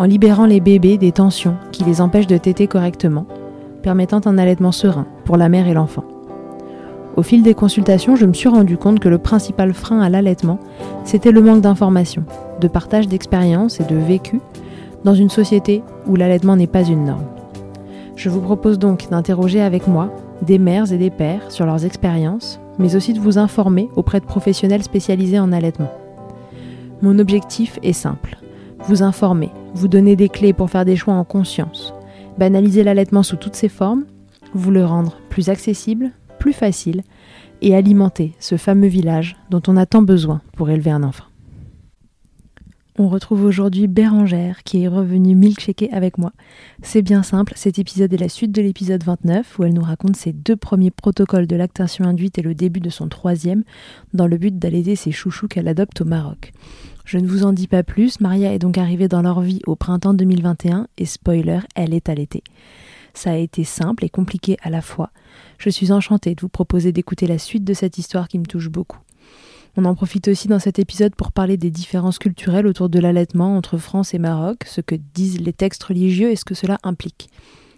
en libérant les bébés des tensions qui les empêchent de téter correctement, permettant un allaitement serein pour la mère et l'enfant. Au fil des consultations, je me suis rendu compte que le principal frein à l'allaitement, c'était le manque d'information, de partage d'expériences et de vécu dans une société où l'allaitement n'est pas une norme. Je vous propose donc d'interroger avec moi des mères et des pères sur leurs expériences, mais aussi de vous informer auprès de professionnels spécialisés en allaitement. Mon objectif est simple, vous informer, vous donner des clés pour faire des choix en conscience, banaliser l'allaitement sous toutes ses formes, vous le rendre plus accessible, plus facile, et alimenter ce fameux village dont on a tant besoin pour élever un enfant. On retrouve aujourd'hui Bérangère qui est revenue milkshaker avec moi. C'est bien simple, cet épisode est la suite de l'épisode 29 où elle nous raconte ses deux premiers protocoles de lactation induite et le début de son troisième dans le but d'allaiter ses chouchous qu'elle adopte au Maroc. Je ne vous en dis pas plus, Maria est donc arrivée dans leur vie au printemps 2021 et spoiler, elle est allaitée. Ça a été simple et compliqué à la fois. Je suis enchantée de vous proposer d'écouter la suite de cette histoire qui me touche beaucoup. On en profite aussi dans cet épisode pour parler des différences culturelles autour de l'allaitement entre France et Maroc, ce que disent les textes religieux et ce que cela implique.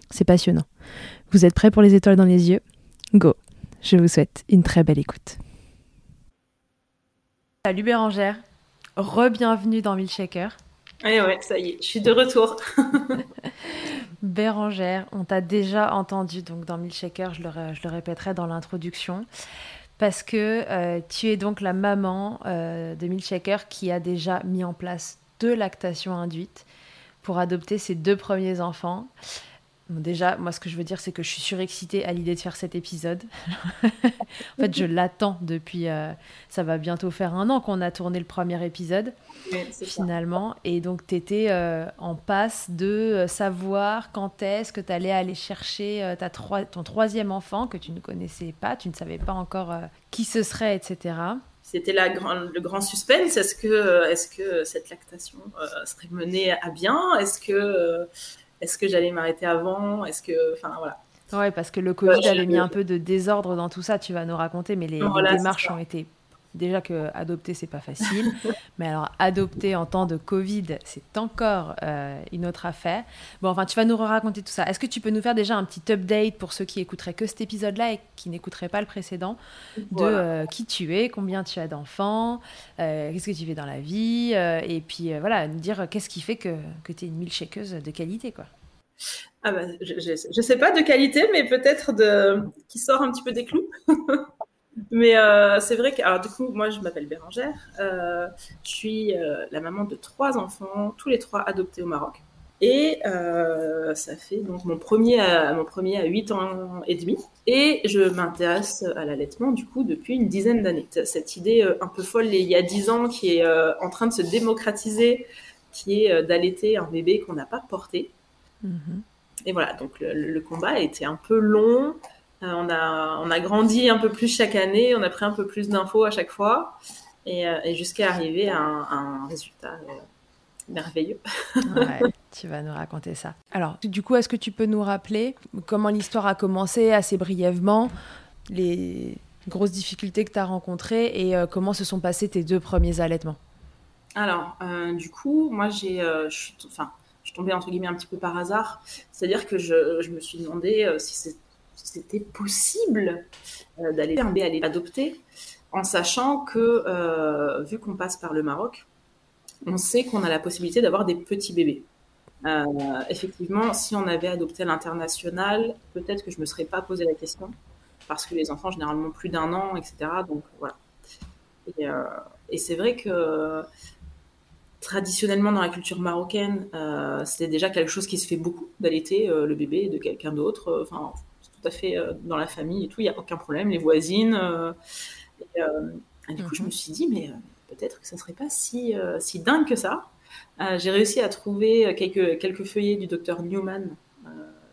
C'est passionnant. Vous êtes prêts pour les étoiles dans les yeux? Go Je vous souhaite une très belle écoute. Salut Bérangère Re-bienvenue dans Milkshaker. Eh ouais, ça y est, je suis de retour. Bérangère, on t'a déjà entendu donc dans Milkshaker, je le, je le répéterai dans l'introduction, parce que euh, tu es donc la maman euh, de Milkshaker qui a déjà mis en place deux lactations induites pour adopter ses deux premiers enfants déjà, moi, ce que je veux dire, c'est que je suis surexcitée à l'idée de faire cet épisode. en fait, je l'attends depuis. Euh, ça va bientôt faire un an qu'on a tourné le premier épisode, finalement. Et donc, tu étais euh, en passe de euh, savoir quand est-ce que tu allais aller chercher ta ton troisième enfant que tu ne connaissais pas, tu ne savais pas encore qui ce serait, etc. C'était le grand suspense. Est-ce que, est -ce que cette lactation serait menée à bien? Est-ce que est-ce que j'allais m'arrêter avant? Est-ce que, enfin voilà. Ouais, parce que le Covid avait mis un peu de désordre dans tout ça. Tu vas nous raconter, mais les, démarches ont été Déjà que adopter, c'est pas facile. mais alors, adopter en temps de Covid, c'est encore euh, une autre affaire. Bon, enfin, tu vas nous raconter tout ça. Est-ce que tu peux nous faire déjà un petit update pour ceux qui écouteraient que cet épisode-là et qui n'écouteraient pas le précédent de euh, qui tu es, combien tu as d'enfants, euh, qu'est-ce que tu fais dans la vie, et puis voilà, nous dire qu'est-ce qui fait que, que tu es une milkshakeuse de qualité, quoi. Ah bah, je, je, sais pas de qualité, mais peut-être de qui sort un petit peu des clous. Mais euh, c'est vrai que, alors du coup, moi je m'appelle Bérangère, euh, je suis euh, la maman de trois enfants, tous les trois adoptés au Maroc. Et ça fait donc mon premier, à, mon premier à 8 ans et demi. Et je m'intéresse à l'allaitement du coup depuis une dizaine d'années. Cette idée un peu folle il y a 10 ans qui est en train de se démocratiser, qui est d'allaiter un bébé qu'on n'a pas porté. Mm-hmm. Et voilà, donc le, le, combat a été un peu long. Euh, on, a, on a grandi un peu plus chaque année, on a pris un peu plus d'infos à chaque fois, et, euh, jusqu'à arriver à un, résultat euh, merveilleux. tu vas nous raconter ça. Alors, du coup, est-ce que tu peux nous rappeler comment l'histoire a commencé assez brièvement, les grosses difficultés que tu as rencontrées et comment se sont passés tes deux premiers allaitements? Alors, du coup, moi, j'ai, je suis, enfin, je suis tombée entre guillemets un petit peu par hasard. C'est-à-dire que je, je, me suis demandé si c'est c'était possible euh, d'aller faire adopter, en sachant que, euh, vu qu'on passe par le Maroc, on sait qu'on a la possibilité d'avoir des petits bébés. Euh, effectivement, si on avait adopté à l'international, peut-être que je me serais pas posé la question, parce que les enfants, généralement plus d'un an, etc. Donc voilà. Et, c'est vrai que traditionnellement dans la culture marocaine, c'était déjà quelque chose qui se fait beaucoup d'allaiter le bébé de quelqu'un d'autre. Enfin, tout à fait euh, dans la famille et tout, il n'y a aucun problème, les voisines. Euh, euh, et, du coup, je mhm. me suis dit, mais peut-être que ça serait pas si, si dingue que ça. j'ai réussi à trouver quelques, quelques feuillets du docteur Newman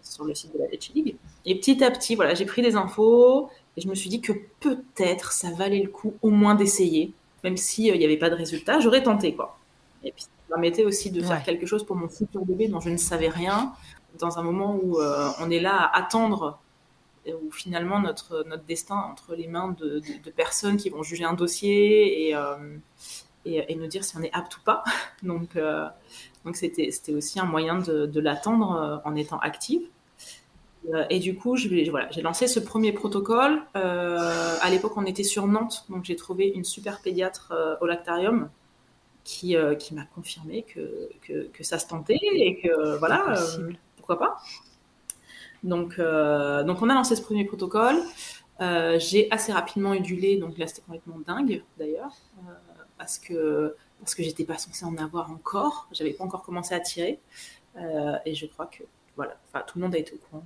sur le site de la Leche League. Et petit à petit, voilà, j'ai pris des infos et je me suis dit que peut-être ça valait le coup au moins d'essayer, même s'il n'y avait pas de résultat, j'aurais tenté quoi. Et puis ça me permettait aussi de faire quelque chose pour mon futur bébé dont je ne savais rien, dans un moment où on est là à attendre où finalement notre, notre destin entre les mains de, de, personnes qui vont juger un dossier et, euh, et, nous dire si on est apte ou pas. Donc, euh, donc c'était, c'était aussi un moyen de, de l'attendre euh, en étant active. Et du coup, je, voilà, j'ai lancé ce premier protocole. à l'époque, on était sur Nantes, donc j'ai trouvé une super pédiatre au lactarium qui, qui m'a confirmé que, que, que, ça se tentait et que voilà, pourquoi pas. Donc, euh, donc on a lancé ce premier protocole. Euh, j'ai assez rapidement eu du lait, donc là c'était complètement dingue d'ailleurs, euh, parce que parce que j'étais pas censée en avoir encore, j'avais pas encore commencé à tirer, et je crois que voilà, tout le monde a été au courant.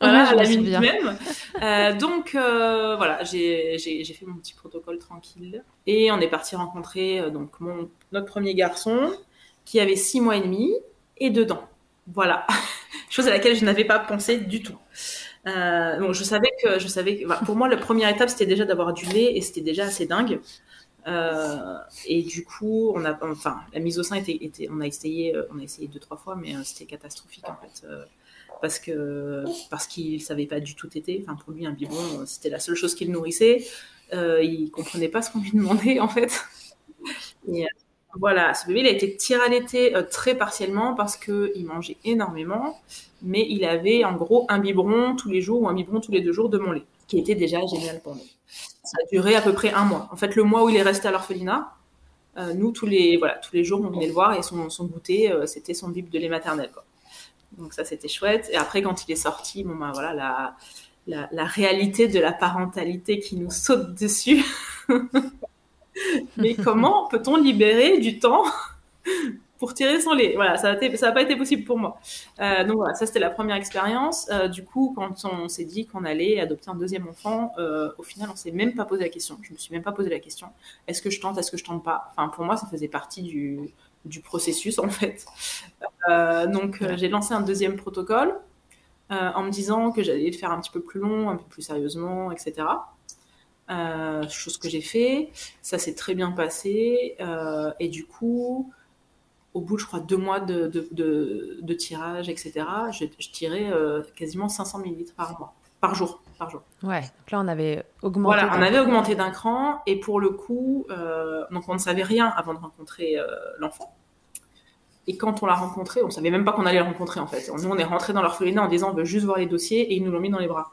voilà, à la minute même. donc voilà, j'ai fait mon petit protocole tranquille et on est parti rencontrer donc mon notre premier garçon qui avait six mois et demi et dedans. Voilà, chose à laquelle je n'avais pas pensé du tout. Euh, je savais que, je savais que, pour moi, la première étape, c'était déjà d'avoir du lait et c'était déjà assez dingue. Euh, et du coup, on a, enfin, la mise au sein était, on a essayé, euh, on a essayé deux trois fois, mais euh, c'était catastrophique en fait, parce que parce qu'il savait pas du tout téter. Enfin, pour lui, un biberon, c'était la seule chose qu'il nourrissait. il comprenait pas ce qu'on lui demandait en fait. Voilà, ce bébé, il a été tiré à l'été euh, très partiellement parce qu'il mangeait énormément, mais il avait en gros un biberon tous les jours ou un biberon tous les deux jours de mon lait, qui était déjà génial pour nous. Ça a duré à peu près un mois. En fait, le mois où il est resté à l'orphelinat, euh, nous, tous les, voilà, tous les jours, on venait le voir et son, son goûter, euh, c'était son bib de lait maternel. Donc ça, c'était chouette. Et après, quand il est sorti, bon, ben, voilà, la, la réalité de la parentalité qui nous saute dessus. Mais comment peut-on libérer du temps pour tirer son lait? Voilà, ça n'a pas été possible pour moi. Euh, donc voilà, ça c'était la première expérience. Euh, du coup, quand on s'est dit qu'on allait adopter un deuxième enfant, euh, au final, on s'est même pas posé la question. Je me suis même pas posé la question. Est-ce que je tente Est-ce que je tente pas? Enfin, pour moi, ça faisait partie du, du processus en fait. donc j'ai lancé un deuxième protocole en me disant que j'allais le faire un petit peu plus long, un peu plus sérieusement, etc. Euh, chose que j'ai fait. Ça s'est très bien passé. Euh, et du coup, au bout, je crois, deux mois de, de, de, tirage, etc., je, je tirais euh, quasiment 500 millilitres par mois, par jour. par jour. Ouais, donc là on avait augmenté. Voilà, on avait augmenté d'un cran et pour le coup, donc on ne savait rien avant de rencontrer l'enfant. Et quand on l'a rencontré, on savait même pas qu'on allait le rencontrer en fait. Nous on est rentré dans l'orphelinat en disant on veut juste voir les dossiers et ils nous l'ont mis dans les bras.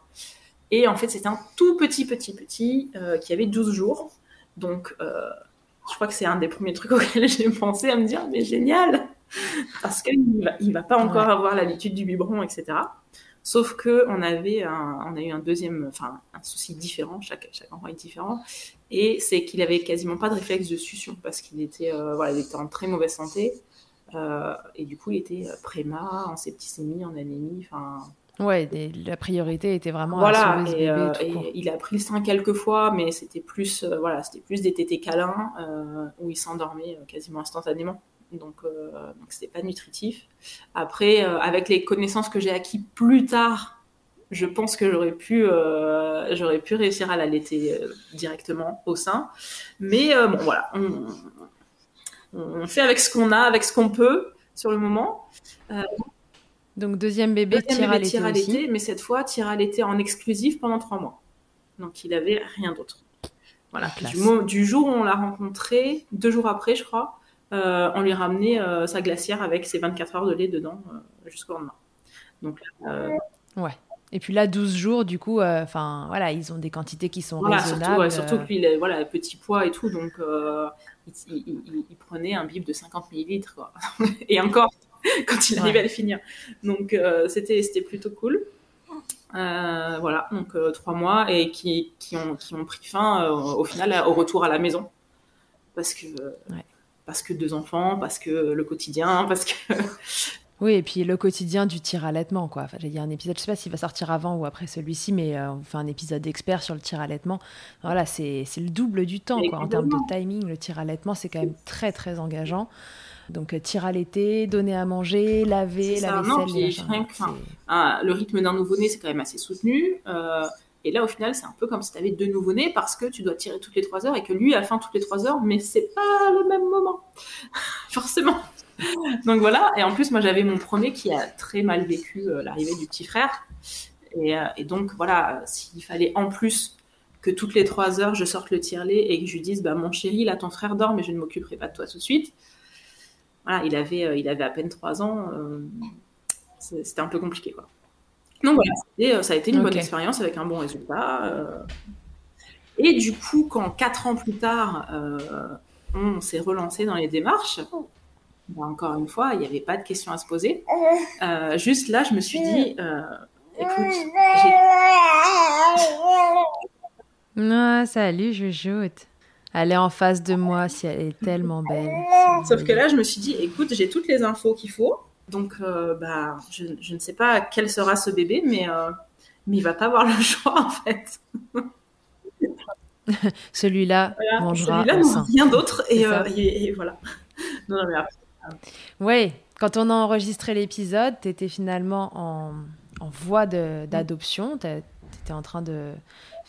Et en fait c'était un tout petit petit petit euh, qui avait 12 jours. Donc je crois que c'est un des premiers trucs auxquels j'ai pensé à me dire mais génial parce qu'il va, il va pas encore avoir l'habitude du biberon, etc. Sauf que on avait un, on a eu un deuxième, enfin un souci différent. Chaque chaque enfant est différent, et c'est qu'il avait quasiment pas de réflexe de succion parce qu'il était, euh, voilà, il était en très mauvaise santé, euh, et du coup il était euh, préma, en septicémie, en anémie, enfin. Ouais, la priorité était vraiment voilà, à et, euh, et il a pris le sein quelques fois, mais c'était plus, euh, voilà, c'était plus des tétés câlins euh, où il s'endormait euh, quasiment instantanément. Donc, donc c'était pas nutritif. Après, avec les connaissances que j'ai acquis plus tard, je pense que j'aurais pu, j'aurais pu réussir à l'allaiter directement au sein. Mais bon, voilà, on, on fait avec ce qu'on a, avec ce qu'on peut sur le moment. Donc deuxième bébé, Deuxième bébé, tir à l'été mais cette fois, tir à l'été en exclusif pendant trois mois. Donc il avait rien d'autre. Voilà. Du, du jour où on l'a rencontré, deux jours après, je crois, euh, on lui ramenait euh, sa glacière avec ses 24 heures de lait dedans euh, jusqu'au lendemain. Donc Ouais. Et puis là, 12 jours, du coup, enfin voilà, ils ont des quantités qui sont voilà, surtout, raisonnables. ouais, surtout que lui, il a, voilà, petit poids et tout, donc il, il- il- il prenait un bib de 50 millilitres, quoi. et encore, quand il arrivait Ouais. à le finir. Donc euh, c'était c'était plutôt cool. Euh, voilà, donc euh, trois mois et qui, qui, ont, qui ont pris fin au final au retour à la maison. Parce que, Ouais. parce que deux enfants, parce que le quotidien, parce que. Oui, et puis le quotidien du tir allaitement, quoi. Enfin, il y a un épisode, je sais pas s'il va sortir avant ou après celui-ci, mais euh, on fait un épisode expert sur le tir allaitement. Voilà, c'est le double du temps, quoi. En termes de timing, le tir allaitement, c'est quand même très, très engageant. Donc, euh, tir à l'été, donner à manger, laver, la ça. vaisselle, Non, enfin, Ah, le rythme d'un nouveau-né, c'est quand même assez soutenu. euh, et là, au final, c'est un peu comme si tu avais deux nouveau-nés parce que tu dois tirer toutes les trois heures et que lui a faim toutes les trois heures, mais c'est pas le même moment. Forcément. Donc voilà. Et en plus, moi, j'avais mon premier qui a très mal vécu euh, l'arrivée du petit frère. Et, euh, et donc, voilà, s'il fallait en plus que toutes les trois heures, je sorte le tire-lait et que je lui dise, bah, mon chéri, là, ton frère dort, mais je ne m'occuperai pas de toi tout de suite. Voilà, il avait, euh, il avait à peine trois ans. euh, c'était un peu compliqué, quoi. Donc voilà, euh, ça a été une bonne expérience avec un bon résultat. euh. Et du coup, quand quatre ans plus tard, euh, on s'est relancé dans les démarches, bah, encore une fois, il n'y avait pas de questions à se poser. Euh, juste là, je me suis dit, euh, écoute, j'ai Ah, salut, Jujoute. Elle est en face de moi, si elle est tellement belle. Sauf que là, je me suis dit, écoute, j'ai toutes les infos qu'il faut. Donc, euh, bah, je, je ne sais pas quel sera ce bébé, mais, euh, mais il va pas avoir le choix, en fait. Celui-là Voilà. mangera Celui-là, rien d'autre. Et, euh, et, et voilà. Non, non, mais après, Oui, quand on a enregistré l'épisode, tu étais finalement en, en voie d'adoption. Tu étais en train de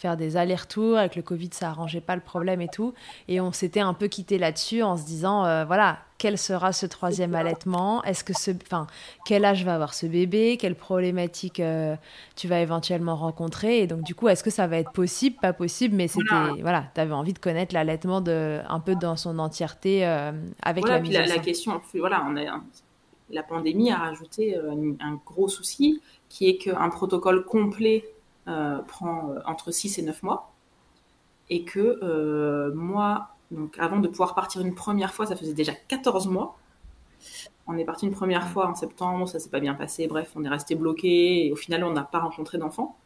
faire des allers-retours. Avec le Covid, ça arrangeait pas le problème et tout. Et on s'était un peu quitté là-dessus en se disant, euh, voilà, quel sera ce troisième allaitement? Est-ce que ce, enfin, quel âge va avoir ce bébé? Quelles problématiques euh, tu vas éventuellement rencontrer? Et donc, du coup, est-ce que ça va être possible? Pas possible, mais c'était, Voilà. voilà, tu avais envie de connaître l'allaitement de, un peu dans son entièreté euh, avec voilà, la puis la, la question, voilà, on a, la pandémie a rajouté euh, un, un gros souci qui est qu'un protocole complet prend euh, entre 6 et 9 mois. Et que euh, moi, donc avant de pouvoir partir une première fois, ça faisait déjà 14 mois. On est parti une première fois en septembre, ça s'est pas bien passé, bref, on est resté bloqué et au final, on n'a pas rencontré d'enfant.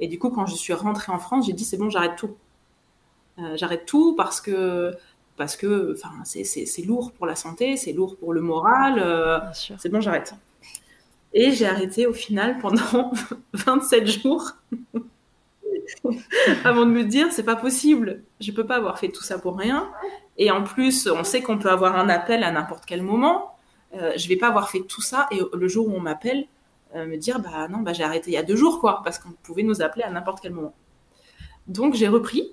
Et du coup, quand je suis rentrée en France, j'ai dit c'est bon, j'arrête tout. Euh, j'arrête tout parce que parce que enfin c'est lourd pour la santé, c'est lourd pour le moral. euh, c'est bon, j'arrête. Et j'ai arrêté au final pendant 27 jours avant de me dire c'est pas possible, je peux pas avoir fait tout ça pour rien. Et en plus, on sait qu'on peut avoir un appel à n'importe quel moment. Euh, je vais pas avoir fait tout ça et le jour où on m'appelle, euh, me dire bah non, bah j'ai arrêté il y a deux jours quoi, parce qu'on pouvait nous appeler à n'importe quel moment. Donc j'ai repris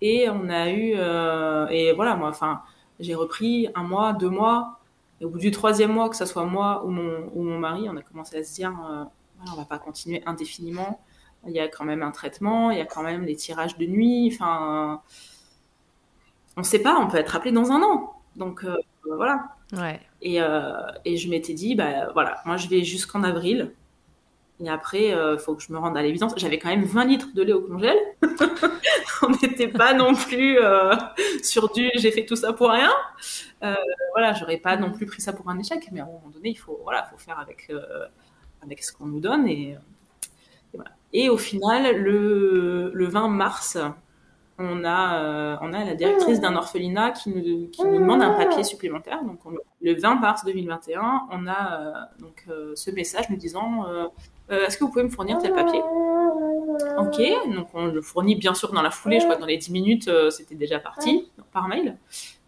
et on a eu euh, et voilà moi enfin j'ai repris un mois, deux mois et au bout du troisième mois que ce soit moi ou mon ou mon mari, on a commencé à se dire euh, voilà, on va pas continuer indéfiniment. il y a quand même un traitement, il y a quand même les tirages de nuit. Enfin, on ne sait pas, on peut être appelé dans un an. Donc euh, voilà. Ouais. Et, euh, et je m'étais dit, bah voilà, moi je vais jusqu'en avril. Et après, euh, faut que je me rende à l'évidence. J'avais quand même 20 litres de lait au congèle. on n'était pas non plus euh, sur du j'ai fait tout ça pour rien. Euh, voilà, j'aurais pas non plus pris ça pour un échec, mais à un moment donné, il faut, voilà, faut faire avec, euh, avec ce qu'on nous donne. Et, voilà. et au final, le, le 20 mars, on a, euh, on a la directrice d'un orphelinat qui nous, qui nous demande un papier supplémentaire. Donc, on, le 20 mars 2021, on a euh, donc euh, ce message nous disant Est-ce que vous pouvez me fournir tel papier? Ok, donc on le fournit bien sûr dans la foulée. Je crois que dans les 10 minutes, c'était déjà parti par mail.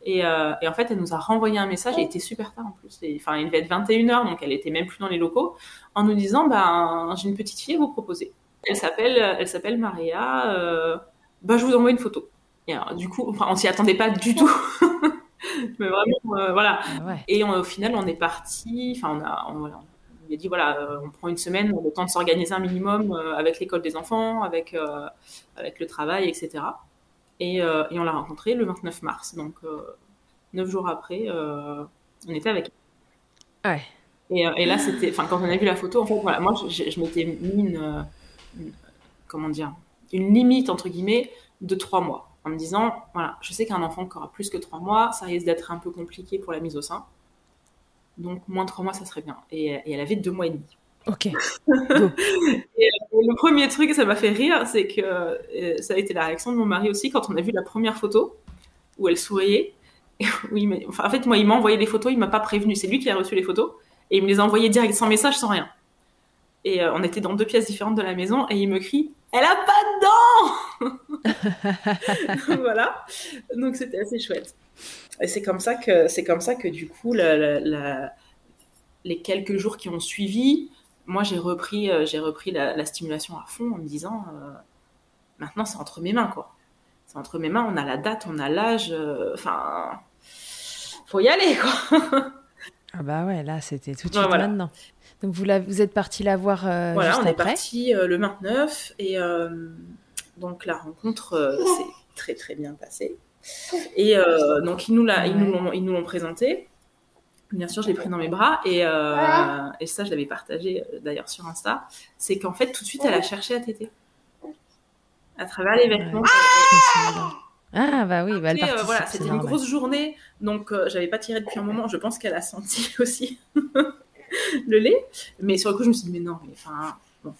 Et, euh, et, en fait, elle nous a renvoyé un message, il était super tard en plus. Enfin, il devait être 21h, donc elle était même plus dans les locaux, en nous disant bah, J'ai une petite fille à vous proposer. Elle s'appelle, elle s'appelle Maria. Euh, bah, je vous envoie une photo. Et alors, du coup, enfin, on s'y attendait pas du tout. Mais vraiment, euh, voilà. Ouais. Et on, au final, on est parti. Enfin, on a, on, voilà, on a dit voilà, euh, on prend une semaine, le temps de s'organiser un minimum euh, avec l'école des enfants, avec euh, avec le travail, etc. Et, et on l'a rencontré le 29 mars. Donc neuf jours après, on était avec. Ouais. Et, et là, c'était, enfin, quand on a vu la photo, en fait, voilà, moi, je, je m'étais mis une, une, comment dire, une limite entre guillemets de trois mois, en me disant, voilà, je sais qu'un enfant qui aura plus que trois mois, ça risque d'être un peu compliqué pour la mise au sein. Donc moins de trois mois, ça serait bien. Et, et elle avait deux mois et demi. Ok. et, le premier truc, ça m'a fait rire, c'est que euh, ça a été la réaction de mon mari aussi quand on a vu la première photo où elle souriait. oui, mais enfin, en fait, moi, il m'a envoyé les photos, il m'a pas prévenu. C'est lui qui a reçu les photos et il me les a envoyées direct, sans message, sans rien. Et euh, on était dans deux pièces différentes de la maison et il me crie Elle a pas de dents Voilà. Donc c'était assez chouette. Et c'est comme ça que c'est comme ça que du coup la, la, la, les quelques jours qui ont suivi, moi j'ai repris euh, j'ai repris la, la, stimulation à fond en me disant euh, maintenant c'est entre mes mains quoi. C'est entre mes mains, on a la date, on a l'âge, enfin faut y aller quoi. ah bah ouais, là c'était tout de suite ouais, voilà. maintenant. Donc vous, la, vous êtes parti la voir euh, Voilà, juste on est parti euh, le 29 et euh, donc la rencontre euh, s'est très très bien passée. Et euh, donc ils nous la, ils nous l'ont, ils nous l'ont présenté. Bien sûr, je l'ai pris dans mes bras et, euh, et ça, je l'avais partagé d'ailleurs sur Insta. C'est qu'en fait, tout de suite, elle a cherché à téter. À travers les vêtements. Ah, ah bah oui, bah elle euh, voilà, c'était une grosse journée, donc euh, j'avais pas tiré depuis un moment. Je pense qu'elle a senti aussi le lait, mais sur le coup, je me suis dit mais non, mais enfin bon.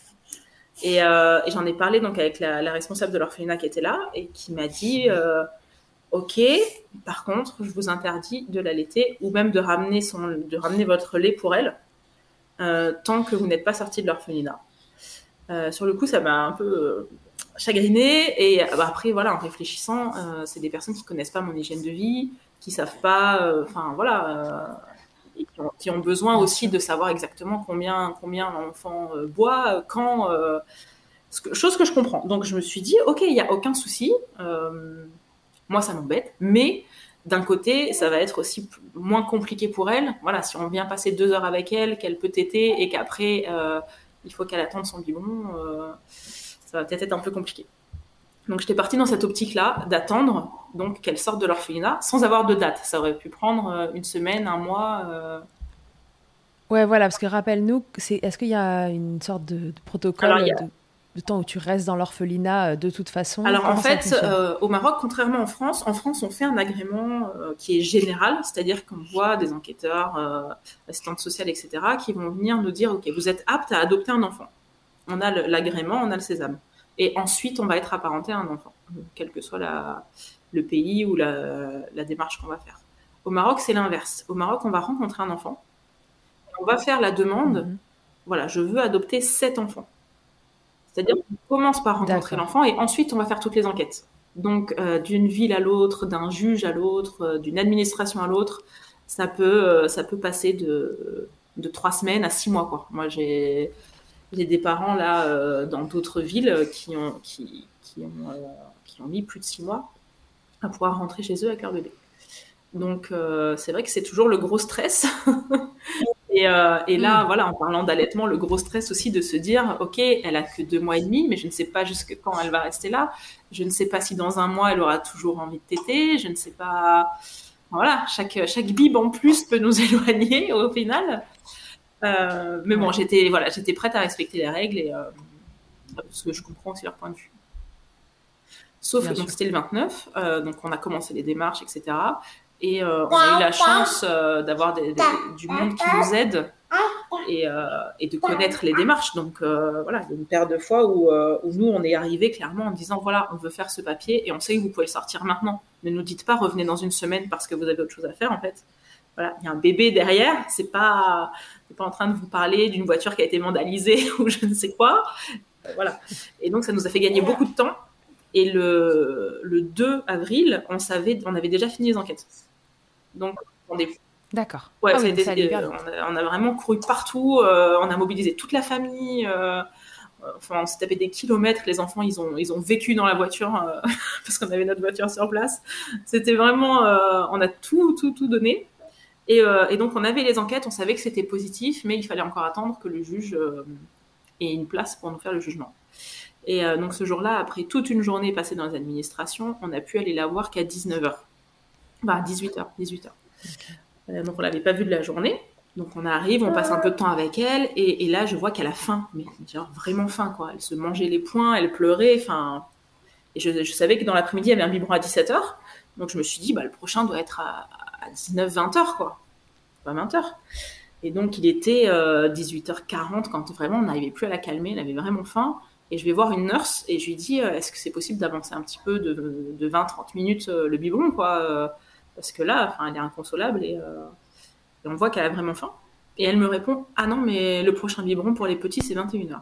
Et, euh, et j'en ai parlé donc avec la, la responsable de l'orphelinat qui était là et qui m'a dit euh, ok, par contre, je vous interdis de l'allaiter ou même de ramener son, de ramener votre lait pour elle euh, tant que vous n'êtes pas sorti de l'orphelinat. sur le coup, ça m'a un peu chagrinée et bah, après voilà en réfléchissant euh, c'est des personnes qui connaissent pas mon hygiène de vie qui savent pas enfin euh, voilà euh, qui, ont, qui, ont, besoin aussi de savoir exactement combien combien l'enfant boit quand que, chose que je comprends donc je me suis dit ok il y a aucun souci moi ça m'embête mais d'un côté, ça va être aussi moins compliqué pour elle. Voilà, si on vient passer deux heures avec elle, qu'elle peut téter et qu'après il faut qu'elle attende son biberon ça va peut-être être un peu compliqué. Donc j'étais partie dans cette optique-là d'attendre donc qu'elle sorte de l'orphelinat sans avoir de date. Ça aurait pu prendre une semaine, un mois. Euh... Ouais, voilà, parce que rappelle-nous, est-ce qu'il y a une sorte de, de protocole Alors, a... de, temps où tu restes dans l'orphelinat de toute façon Alors en fait, euh, au Maroc, contrairement en France, en France on fait un agrément euh, qui est général, c'est-à-dire qu'on voit des enquêteurs, euh, assistantes sociales, etc., qui vont venir nous dire, ok, vous êtes apte à adopter un enfant on a l'agrément, on a le sésame. Et ensuite, on va être apparenté à un enfant, quel que soit la, le pays ou la, la démarche qu'on va faire. Au Maroc, c'est l'inverse. Au Maroc, on va rencontrer un enfant. On va faire la demande, mmh. voilà, je veux adopter cet enfant. C'est-à-dire qu'on commence par rencontrer l'enfant et ensuite, on va faire toutes les enquêtes. Donc, euh, d'une ville à l'autre, d'un juge à l'autre, euh, d'une administration à l'autre, ça peut, euh, ça peut passer de, de trois semaines à six mois. Quoi. Moi, j'ai des parents là dans d'autres villes qui ont, qui, qui, ont, qui ont mis plus de six mois à pouvoir rentrer chez eux avec leur bébé. Donc euh, c'est vrai que c'est toujours le gros stress. et, euh, et là, mm. voilà, en parlant d'allaitement, le gros stress aussi de se dire, ok, elle a que deux mois et demi, mais je ne sais pas jusque quand elle va rester là. Je ne sais pas si dans un mois elle aura toujours envie de téter. Je ne sais pas. Voilà, chaque chaque bib en plus peut nous éloigner au final. Euh, mais bon, j'étais voilà, j'étais prête à respecter les règles et euh, parce que je comprends aussi leur point de vue. Sauf que c'était le 29, euh, donc on a commencé les démarches, etc. Et euh, on a eu la chance euh, d'avoir du monde qui nous aide et, et, de connaître les démarches. Donc voilà, il y a une paire de fois où, nous, on est arrivé clairement en disant voilà, on veut faire ce papier et on sait que vous pouvez sortir maintenant. Ne nous dites pas revenez dans une semaine parce que vous avez autre chose à faire en fait. Voilà, il y a un bébé derrière, c'est pas, pas en train de vous parler d'une voiture qui a été vandalisée ou je ne sais quoi. voilà. Et donc ça nous a fait gagner beaucoup de temps et le, le 2 avril, on, savait, on avait déjà fini les enquêtes. Donc, on est. D'accord. Ouais, ah euh, on, a, vraiment couru partout, euh, on a mobilisé toute la famille. Euh, enfin, on s'est tapé des kilomètres. Les enfants, ils ont, ils ont vécu dans la voiture parce qu'on avait notre voiture sur place. C'était vraiment, on a tout, tout, tout donné. Et, et, donc, on avait les enquêtes, on savait que c'était positif, mais il fallait encore attendre que le juge ait une place pour nous faire le jugement. Et euh, donc ce jour-là, après toute une journée passée dans les administrations, on a pu aller la voir qu'à 19h. Bah, 18h, 18h. Euh, donc on l'avait pas vue de la journée. Donc on arrive, on passe un peu de temps avec elle, et, là je vois qu'elle a faim, mais genre vraiment faim quoi. Elle se mangeait les poings, elle pleurait, enfin. Et je, savais que dans l'après-midi il y avait un biberon à 17h, donc je me suis dit bah le prochain doit être à, 19-20h quoi, pas 20h. Et donc il était 18h40 euh, quand vraiment on n'arrivait plus à la calmer, elle avait vraiment faim. Et je vais voir une nurse et je lui dis euh, est-ce que c'est possible d'avancer un petit peu de, de 20-30 minutes le biberon quoi Parce que là, elle est inconsolable et, on voit qu'elle a vraiment faim. Et elle me répond ah non, mais le prochain biberon pour les petits, c'est 21h.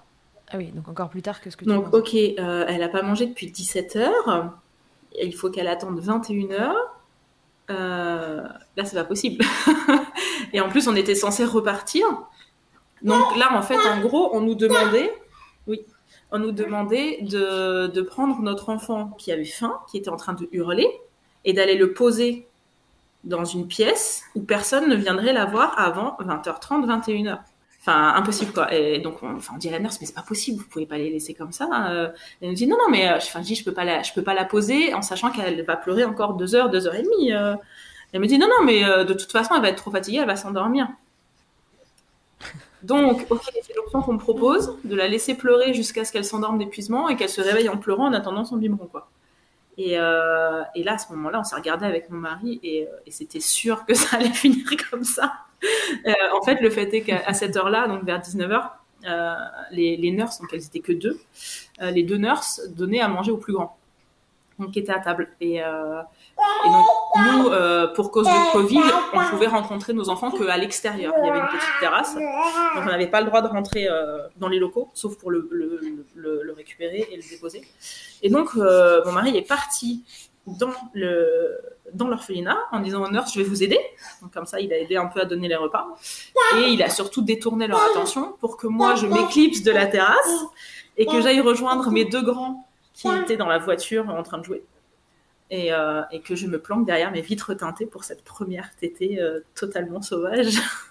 Ah oui, donc encore plus tard que ce que tu Donc, ok, elle n'a pas mangé depuis 17h. Il faut qu'elle attende 21h. là, c'est pas possible. et en plus, on était censé repartir. Donc là, en fait, en gros, on nous demandait. Oui on nous demandait de, de, prendre notre enfant qui avait faim, qui était en train de hurler, et d'aller le poser dans une pièce où personne ne viendrait la voir avant 20h30, 21h. Enfin, impossible quoi. Et donc, on, dit à la nurse, mais c'est pas possible, vous pouvez pas les laisser comme ça. Euh. Elle nous dit, non, non, mais euh, enfin, je dis, je peux pas la, je peux pas la poser en sachant qu'elle va pleurer encore deux heures, deux heures et demie. Euh. Elle me dit, non, non, mais de toute façon, elle va être trop fatiguée, elle va s'endormir. Donc, ok, c'est l'option qu'on me propose, de la laisser pleurer jusqu'à ce qu'elle s'endorme d'épuisement et qu'elle se réveille en pleurant en attendant son biberon, quoi. Et, euh, et là, à ce moment-là, on s'est regardé avec mon mari et, euh, c'était sûr que ça allait finir comme ça. Euh, en fait, le fait est qu'à cette heure-là, donc vers 19h, euh, les, nurses, donc elles étaient que deux, les deux nurses donnaient à manger au plus grand, donc qui était à table. Et, et donc, nous, euh, pour cause de Covid, on pouvait rencontrer nos enfants qu'à l'extérieur. Il y avait une petite terrasse. Donc, on n'avait pas le droit de rentrer euh, dans les locaux, sauf pour le, récupérer et le déposer. Et donc, euh, mon mari est parti dans le dans l'orphelinat en disant aux nurses je vais vous aider donc comme ça il a aidé un peu à donner les repas et il a surtout détourné leur attention pour que moi je m'éclipse de la terrasse et que j'aille rejoindre mes deux grands qui étaient dans la voiture en train de jouer et, euh, et, que je me planque derrière mes vitres teintées pour cette première tétée euh, totalement sauvage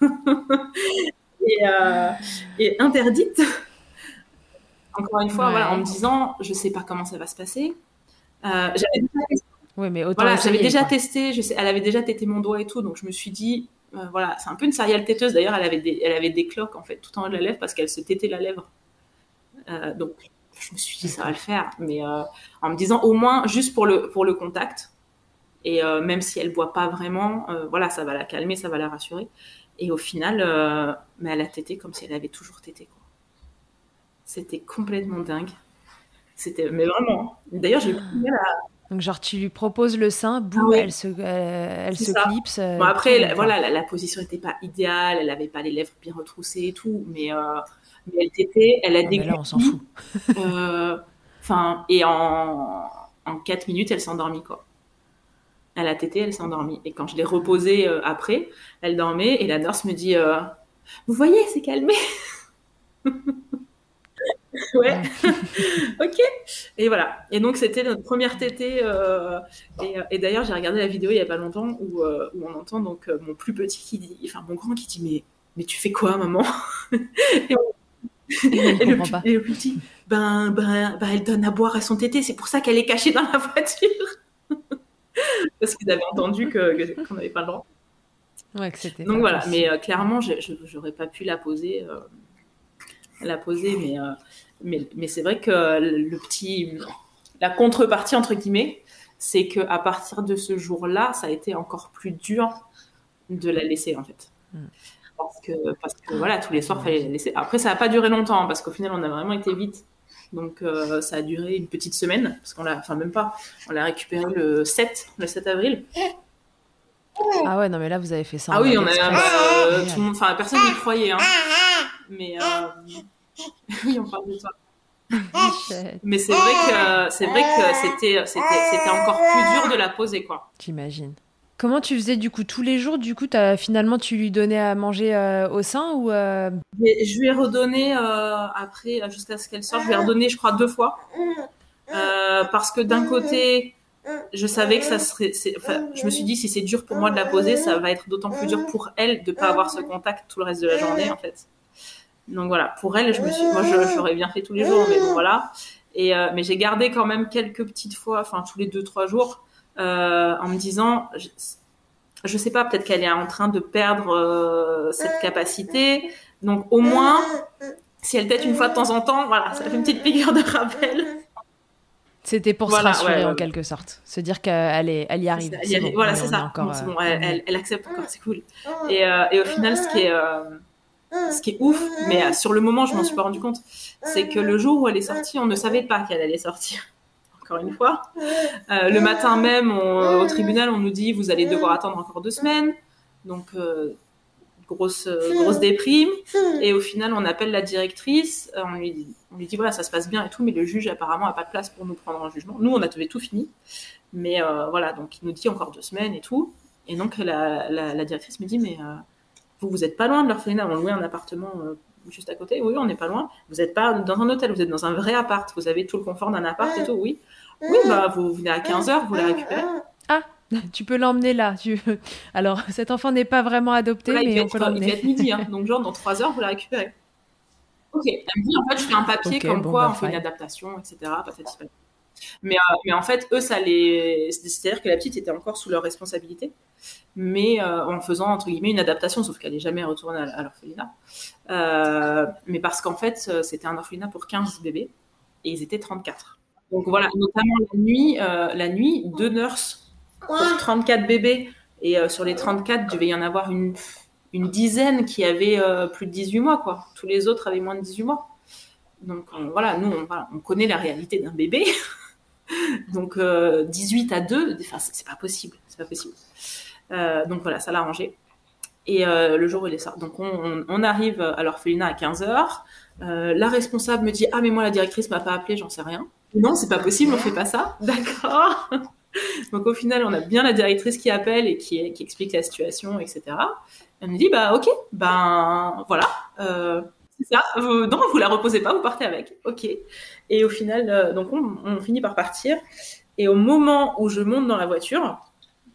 et, euh, et, interdite. Encore une fois, voilà, en me disant, je sais pas comment ça va se passer. J'avais déjà testé. Oui, mais voilà, j'avais déjà testé. Je sais, elle avait déjà tété mon doigt et tout, donc je me suis dit, voilà, c'est un peu une céréale têteuse. D'ailleurs, elle avait des, elle avait des cloques en fait tout en haut de la lèvre parce qu'elle se tétait la lèvre. donc je me suis dit ça va le faire, mais euh, en me disant au moins juste pour le pour le contact. Et euh, même si elle boit pas vraiment, euh, voilà, ça va la calmer, ça va la rassurer. Et au final, mais elle a tété comme si elle avait toujours tété. C'était complètement dingue. C'était, mais vraiment. D'ailleurs, j'ai donc genre tu lui proposes le sein, boum, ah elle se, elle se clipse. bon après, voilà, la, position n'était pas idéale, elle avait pas les lèvres bien retroussées et tout, mais mais elle t'était, elle a ah, Là, on s'en fout. Euh, enfin, et en, en 4 minutes, elle s'est endormie, quoi. Elle a tété, elle s'est endormie. Et quand je l'ai reposée euh, après, elle dormait et la nurse me dit euh, Vous voyez, c'est calmé Ouais, ok. Et voilà. Et donc, c'était notre première tétée. et, et d'ailleurs, j'ai regardé la vidéo il y a pas longtemps où, où on entend donc mon plus petit qui dit, enfin mon grand qui dit Mais mais tu fais quoi, maman? Et, le, petit, ben, ben, ben, elle donne à boire à son tété, c'est pour ça qu'elle est cachée dans la voiture. Parce qu'ils avaient entendu qu'on n'avait pas le droit. Ouais, que c'était. Donc voilà, mais euh, clairement, j'aurais pas pu la poser, euh, la poser, mais, euh, mais, mais c'est vrai que le petit, la contrepartie entre guillemets, c'est que à partir de ce jour-là, ça a été encore plus dur de la laisser en fait. Hmm. Parce que, parce que voilà, tous les soirs, fallait la laisser. Après, ça n'a pas duré longtemps parce qu'au final, on a vraiment été vite. Donc, ça a duré une petite semaine parce qu'on l'a, enfin, même pas, on l'a récupéré le 7, le 7 avril. Ah ouais, non, mais là, vous avez fait ça. Ah oui, on a, euh, tout le monde, enfin, personne n'y croyait, hein. Mais, euh... oui, on parle de ça. mais c'est vrai que c'est vrai que c'était c'était encore plus dur de la poser quoi. J'imagine. Comment tu faisais du coup tous les jours Du coup, as, finalement, tu lui donnais à manger euh, au sein ou euh? Je lui ai redonné après jusqu'à ce qu'elle sorte. Je lui ai redonné, je crois, deux fois parce que d'un côté, je savais que ça serait. Je me suis dit, si c'est dur pour moi de la poser, ça va être d'autant plus dur pour elle de pas avoir ce contact tout le reste de la journée, en fait. Donc voilà, pour elle, je me suis, moi, j'aurais bien fait tous les jours, mais bon, voilà. Et euh, mais j'ai gardé quand même quelques petites fois, enfin tous les deux trois jours, euh, en me disant, je, je sais pas, peut-être qu'elle est en train de perdre euh, cette capacité. Donc au moins, si elle tête une fois de temps en temps, voilà, ça fait une petite figure de rappel. C'était pour se rassurer en quelque sorte, se dire qu'elle est, elle y arrive. voilà, c'est ça. Encore, bon, euh, elle, elle, accepte encore, c'est cool. Et, euh, et, au final, ce qui est, euh, ce qui est ouf, mais sur le moment, je m'en suis pas rendu compte, c'est que le jour où elle est sortie, on ne savait pas qu'elle allait sortir. Encore une fois, le matin même, au tribunal, on nous dit vous allez devoir attendre encore deux semaines. Donc grosse euh, grosse déprime. Et au final on appelle la directrice euh, on lui dit, on voilà ça se passe bien et tout mais le juge apparemment a pas de place pour nous prendre en jugement. Nous on avait tout fini. Mais euh, voilà donc il nous dit encore deux semaines et tout. Et donc la, la, directrice me dit mais vous vous êtes pas loin de l'orphelinat. On louait un appartement juste à côté oui on n'est pas loin vous n'êtes pas dans un hôtel vous êtes dans un vrai appart vous avez tout le confort d'un appart et tout oui oui bah vous venez à 15h vous la récupérez ah tu peux l'emmener là. Tu... Alors, cet enfant n'est pas vraiment adopté, mais on peut l'emmener. Il va être midi, hein. donc genre dans trois heures, vous la récupérez. Ok, elle me dit en fait, je fais un papier comme quoi bah, on fait une adaptation, etc. Mais, euh, mais en fait, eux, ça les. C'est-à-dire que la petite était encore sous leur responsabilité, mais euh, en faisant, entre guillemets, une adaptation, sauf qu'elle n'est jamais retournée à, l'orphelinat. Euh, mais parce qu'en fait, c'était un orphelinat pour 15 bébés, et ils étaient 34. Donc voilà, notamment la nuit, la nuit deux nurses 34 bébés. Et euh, sur les 34, il devait y en avoir une, une dizaine qui avaient euh, plus de 18 mois, quoi. Tous les autres avaient moins de 18 mois. Donc voilà, nous, on, on, connaît la réalité d'un bébé. donc 18 euh, à 2, enfin, c'est pas possible. C'est pas possible. donc voilà, ça l'a arrangé. Et le jour où il est sorti, donc on, on arrive à l'orphelinat à 15h. la responsable me dit Ah, mais moi, la directrice m'a pas appelé, j'en sais rien. Non, c'est pas possible, on fait pas ça. D'accord. Donc au final, on a bien la directrice qui appelle et qui, explique la situation, etc. Elle me dit, bah ok, ben voilà, euh, c'est ça. Vous, non, vous la reposez pas, vous partez avec. Ok. Et au final, euh, donc on, finit par partir. Et au moment où je monte dans la voiture,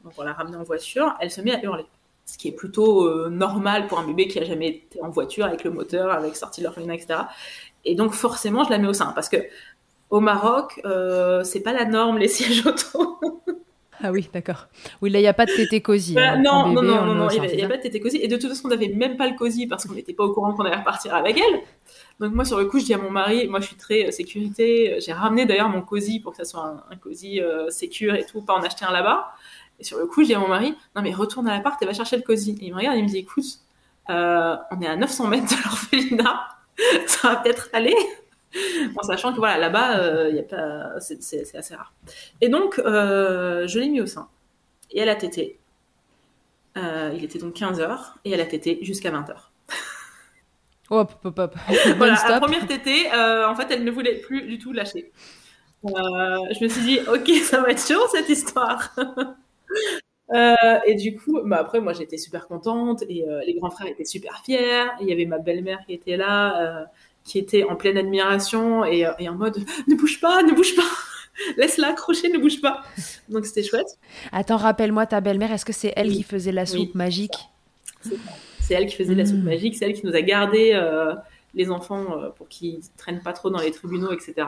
donc on la ramène en voiture, elle se met à hurler. Ce qui est plutôt euh, normal pour un bébé qui a jamais été en voiture avec le moteur, avec sortie de l'orphelinat, etc. Et donc forcément, je la mets au sein parce que au Maroc, euh, c'est pas la norme les sièges auto. ah oui, d'accord. Oui, là, il n'y a pas de tété cosy. Bah, hein. non, non, non, non, il n'y a, pas de tété cosy. Et de toute façon, on n'avait même pas le cosy parce qu'on n'était pas au courant qu'on allait repartir avec elle. Donc moi, sur le coup, je dis à mon mari, moi, je suis très euh, sécurité. J'ai ramené d'ailleurs mon cosy pour que ça soit un, cosy euh, sécure et tout, pas en acheter un là-bas. Et sur le coup, je dis à mon mari, non mais retourne à l'appart et va chercher le cosy. Et il me regarde et il me dit, écoute, euh, on est à 900 mètres de l'orphelinat, ça va peut-être aller. en sachant que voilà, là-bas, euh, pas, c'est, assez rare. Et donc, euh, je l'ai mis au sein. Et elle a tété. Il était donc 15h et elle a tété jusqu'à 20h. Hop, hop, hop. voilà, la première tétée, en fait, elle ne voulait plus du tout lâcher. je me suis dit, ok, ça va être chaud cette histoire. Et du coup, bah après, moi j'étais super contente et les grands frères étaient super fiers. Il y avait ma belle-mère qui était là qui était en pleine admiration et, euh, et en mode ne bouge pas, ne bouge pas, laisse-la accrocher, ne bouge pas. Donc c'était chouette. Attends, rappelle-moi ta belle-mère, est-ce que c'est elle qui faisait la soupe magique? C'est elle qui faisait la soupe mmh. magique, c'est elle qui nous a gardé les enfants pour qu'ils traînent pas trop dans les tribunaux, etc.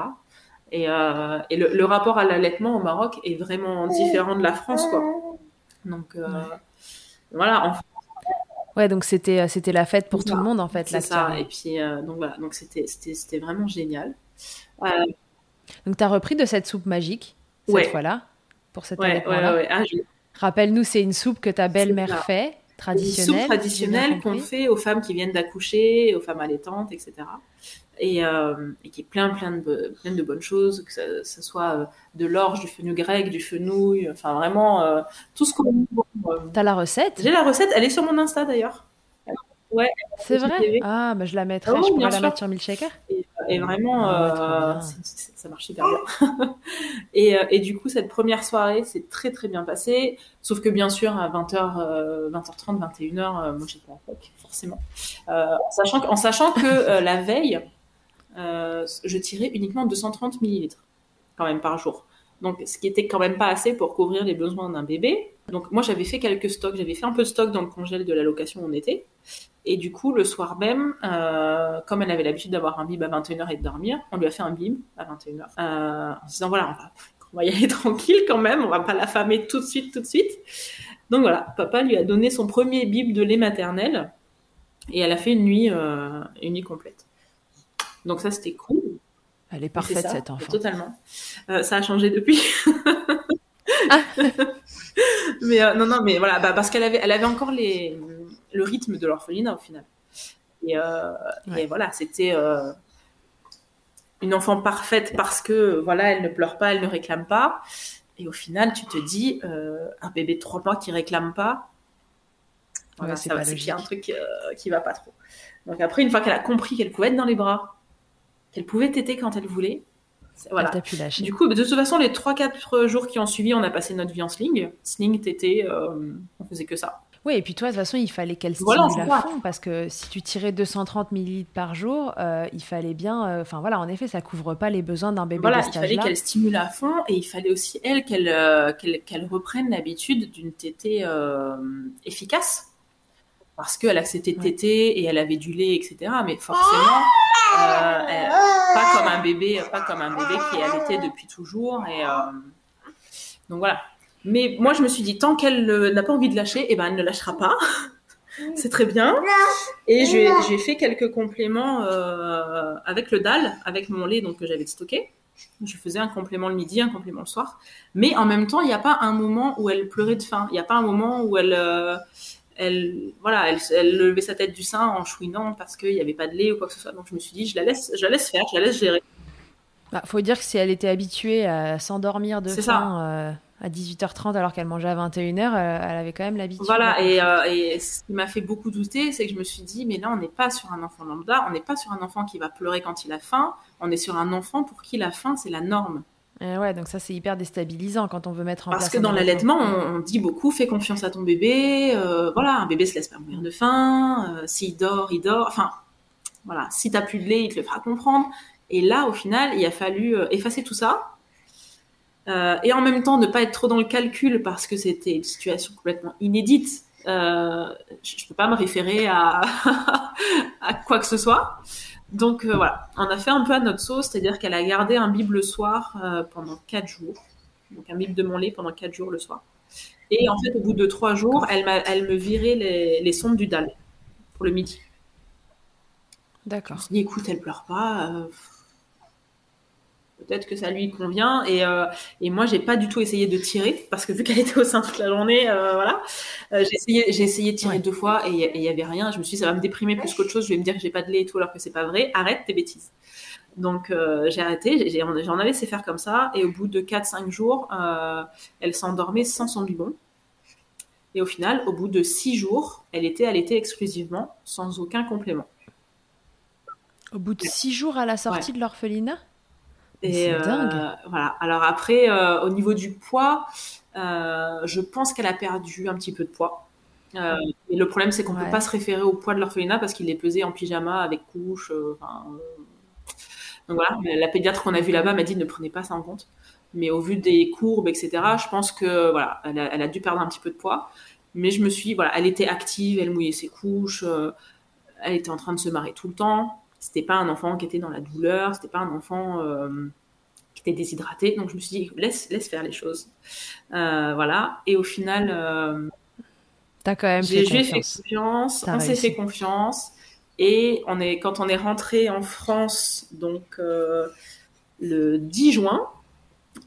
Et, le, rapport à l'allaitement au Maroc est vraiment différent de la France, quoi. Donc voilà. En Ouais, donc c'était c'était la fête pour tout le monde en fait. C'est ça. Et puis donc voilà, donc c'était c'était vraiment génial. Donc tu as repris de cette soupe magique cette fois-là pour cette ouais, ouais, ouais. Ah, Rappelle-nous, c'est une soupe que ta belle-mère fait, traditionnelle. Traditionnelle qu'on fait aux femmes qui viennent d'accoucher, aux femmes allaitantes, etc. Et, euh, et, qui est plein, plein de, plein de bonnes choses, que ce soit euh, de l'orge, du fenouil grec, du fenouil, enfin vraiment euh, tout ce qu'on. T'as la recette? J'ai la recette, elle est sur mon Insta d'ailleurs. Ouais. C'est vrai? Ah, bah, je la mettrai, oh, je pourrais la mettre sur Milkshaker. Et, et vraiment, ah, euh, ça marche super bien. et, euh, et, du coup, cette première soirée s'est très très bien passée. Sauf que bien sûr, à 20h, 20h30, 21h, moi j'étais en POC, forcément. Euh, en, sachant que, en sachant que la veille, je tirais uniquement 230 millilitres, quand même par jour. Donc, ce qui était quand même pas assez pour couvrir les besoins d'un bébé. Donc, moi, j'avais fait quelques stocks. J'avais fait un peu de stock dans le congèle de la location où on était. Et du coup, le soir même, euh, comme elle avait l'habitude d'avoir un bib à 21h et de dormir, on lui a fait un bib à 21h. Euh, en se disant, voilà, on va, on va y aller tranquille quand même, on va pas l'affamer tout de suite, tout de suite. Donc voilà, papa lui a donné son premier bib de lait maternel et elle a fait une nuit, euh, une nuit complète. Donc ça, c'était cool. Elle est parfaite, cette enfant. Totalement. Euh, ça a changé depuis. ah. mais euh, non, non, mais voilà, bah, parce qu'elle avait, elle avait encore les, le rythme de l'orphelinat au final. Et, euh, voilà, c'était une enfant parfaite parce que voilà, elle ne pleure pas, elle ne réclame pas. Et au final, tu te dis, un bébé de 3 mois qui réclame pas, voilà, c'est qu'il y a un truc qui va pas trop. Donc après, une fois qu'elle a compris qu'elle pouvait être dans les bras, qu'elle pouvait téter quand elle voulait, voilà. Pu lâcher. Du coup, de toute façon, les 3-4 jours qui ont suivi, on a passé notre vie en sling. Sling, tété, on faisait que ça. Oui, et puis toi, de toute façon, il fallait qu'elle stimule à fond, parce que si tu tirais 230 millilitres par jour, euh, il fallait bien... Euh, enfin voilà, en effet, ça couvre pas les besoins d'un bébé voilà, de il fallait qu'elle stimule à fond, et il fallait aussi, elle, qu'elle euh, qu'elle reprenne l'habitude d'une tétée efficace. Parce qu'elle acceptait de téter, et elle avait du lait, etc. Mais forcément, pas comme un bébé, pas comme un bébé qui est allaité depuis toujours. Et, donc voilà, mais moi, je me suis dit, tant qu'elle n'a pas envie de lâcher, eh ben, elle ne lâchera pas. c'est très bien. Et j'ai fait quelques compléments euh, avec le dalle, avec mon lait donc, que j'avais stocké. Je faisais un complément le midi, un complément le soir. Mais en même temps, il n'y a pas un moment où elle pleurait de faim. Il n'y a pas un moment où elle, euh, elle, voilà, elle, elle, levait sa tête du sein en chouinant parce qu'il n'y avait pas de lait ou quoi que ce soit. Donc je me suis dit, je la laisse, je la laisse faire, je la laisse gérer. Bah, faut dire que si elle était habituée à s'endormir de faim euh, à 18h30 alors qu'elle mangeait à 21h, euh, elle avait quand même l'habitude. Voilà, et, euh, et, ce qui m'a fait beaucoup douter, c'est que je me suis dit, mais là, on n'est pas sur un enfant lambda, on n'est pas sur un enfant qui va pleurer quand il a faim, on est sur un enfant pour qui la faim, c'est la norme. Et ouais, donc ça, c'est hyper déstabilisant quand on veut mettre en Parce place. Parce que dans l'allaitement, on, dit beaucoup, fais confiance à ton bébé, voilà, un bébé se laisse pas mourir de faim, s'il dort, il dort, enfin, voilà, si t'as plus de lait, il te le fera comprendre. Et là, au final, il a fallu euh, effacer tout ça. Euh, et en même temps, ne pas être trop dans le calcul parce que c'était une situation complètement inédite. Euh, je ne peux pas me référer à, à quoi que ce soit. Donc voilà, on a fait un peu à notre sauce, c'est-à-dire qu'elle a gardé un bib le soir pendant 4 jours. Donc un bib de mon lait pendant 4 jours le soir. Et en fait, au bout de 3 jours, elle, elle me virait les, les sondes du dalle pour le midi. D'accord. Je me dit, écoute, elle pleure pas peut-être que ça lui convient. Et, euh, et moi, j'ai pas du tout essayé de tirer parce que vu qu'elle était au sein toute la journée, euh, voilà, euh, j'ai essayé, j'ai essayé de tirer deux fois et il y avait rien. Je me suis dit, ça va me déprimer plus qu'autre chose. Je vais me dire que j'ai pas de lait et tout alors que c'est pas vrai. Arrête tes bêtises. Donc j'ai arrêté, j'en avais laissé faire comme ça, et au bout de 4-5 jours, elle s'endormait sans son biberon. Et au final, au bout de 6 jours, elle était allaitée exclusivement, sans aucun complément. Au bout de 6 jours à la sortie de l'orphelinat? Et euh, voilà. Alors après, euh, au niveau du poids, euh, je pense qu'elle a perdu un petit peu de poids. et le problème, c'est qu'on ne peut pas se référer au poids de l'orphelinat parce qu'il est pesé en pyjama avec couche. donc voilà, la pédiatre qu'on a vue là-bas m'a dit ne prenez pas ça en compte. Mais au vu des courbes, etc., je pense que voilà, elle a, dû perdre un petit peu de poids. Mais je me suis, voilà, elle était active, elle mouillait ses couches, elle était en train de se marrer tout le temps. C'était pas un enfant qui était dans la douleur, c'était pas un enfant qui était déshydraté. Donc je me suis dit, laisse, laisse faire les choses. voilà. Et au final, T'as quand même fait confiance. fait confiance, on s'est fait confiance. Et on est, quand on est rentré en France, donc euh, le 10 juin,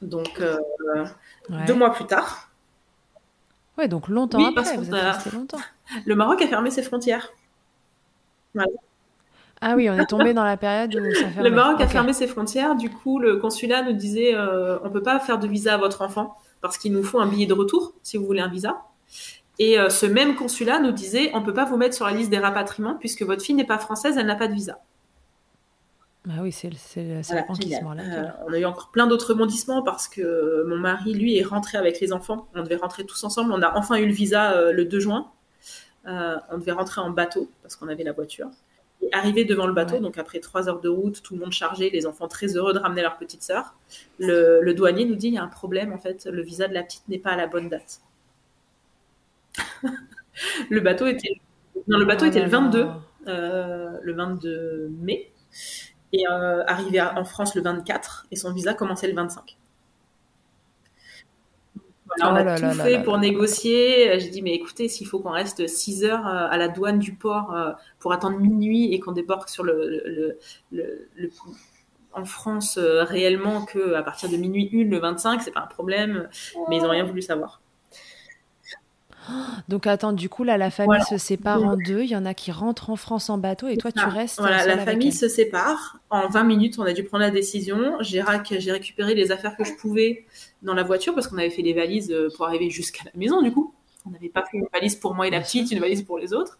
donc euh, deux mois plus tard. Ouais, donc longtemps après, vous êtes resté longtemps. Le Maroc a fermé ses frontières. Ah oui, on est tombé dans la période où ça fermait. Le Maroc a fermé ses frontières, du coup le consulat nous disait euh, on peut pas faire de visa à votre enfant parce qu'il nous faut un billet de retour si vous voulez un visa. Et euh, ce même consulat nous disait on ne peut pas vous mettre sur la liste des rapatriements puisque votre fille n'est pas française, elle n'a pas de visa. Bah oui, c'est le qui se euh, on a eu encore plein d'autres rebondissements parce que mon mari, lui, est rentré avec les enfants. On devait rentrer tous ensemble. On a enfin eu le visa le 2 juin. on devait rentrer en bateau parce qu'on avait la voiture. Arrivé devant le bateau, donc après trois heures de route, tout le monde chargé, les enfants très heureux de ramener leur petite sœur, le, le douanier nous dit il y a un problème en fait, le visa de la petite n'est pas à la bonne date. le bateau était, le, bateau était le 22, euh, le 22 mai, et euh, arrivé en France le 24, et son visa commençait le 25. On a oh tout fait pour négocier. J'ai dit, mais écoutez, s'il faut qu'on reste 6 heures euh, à la douane du port pour attendre minuit et qu'on débarque sur le, en France réellement que à partir de minuit 1 le 25, c'est pas un problème, mais ils n'ont rien voulu savoir. Donc attends, du coup, là, la famille se sépare en deux. Il y en a qui rentrent en France en bateau et toi, tu restes. Voilà, la famille se sépare. En 20 minutes, on a dû prendre la décision. J'ai récupéré les affaires que je pouvais dans la voiture parce qu'on avait fait les valises euh, pour arriver jusqu'à la maison, du coup. On n'avait pas fait une valise pour moi et la petite, une valise pour les autres.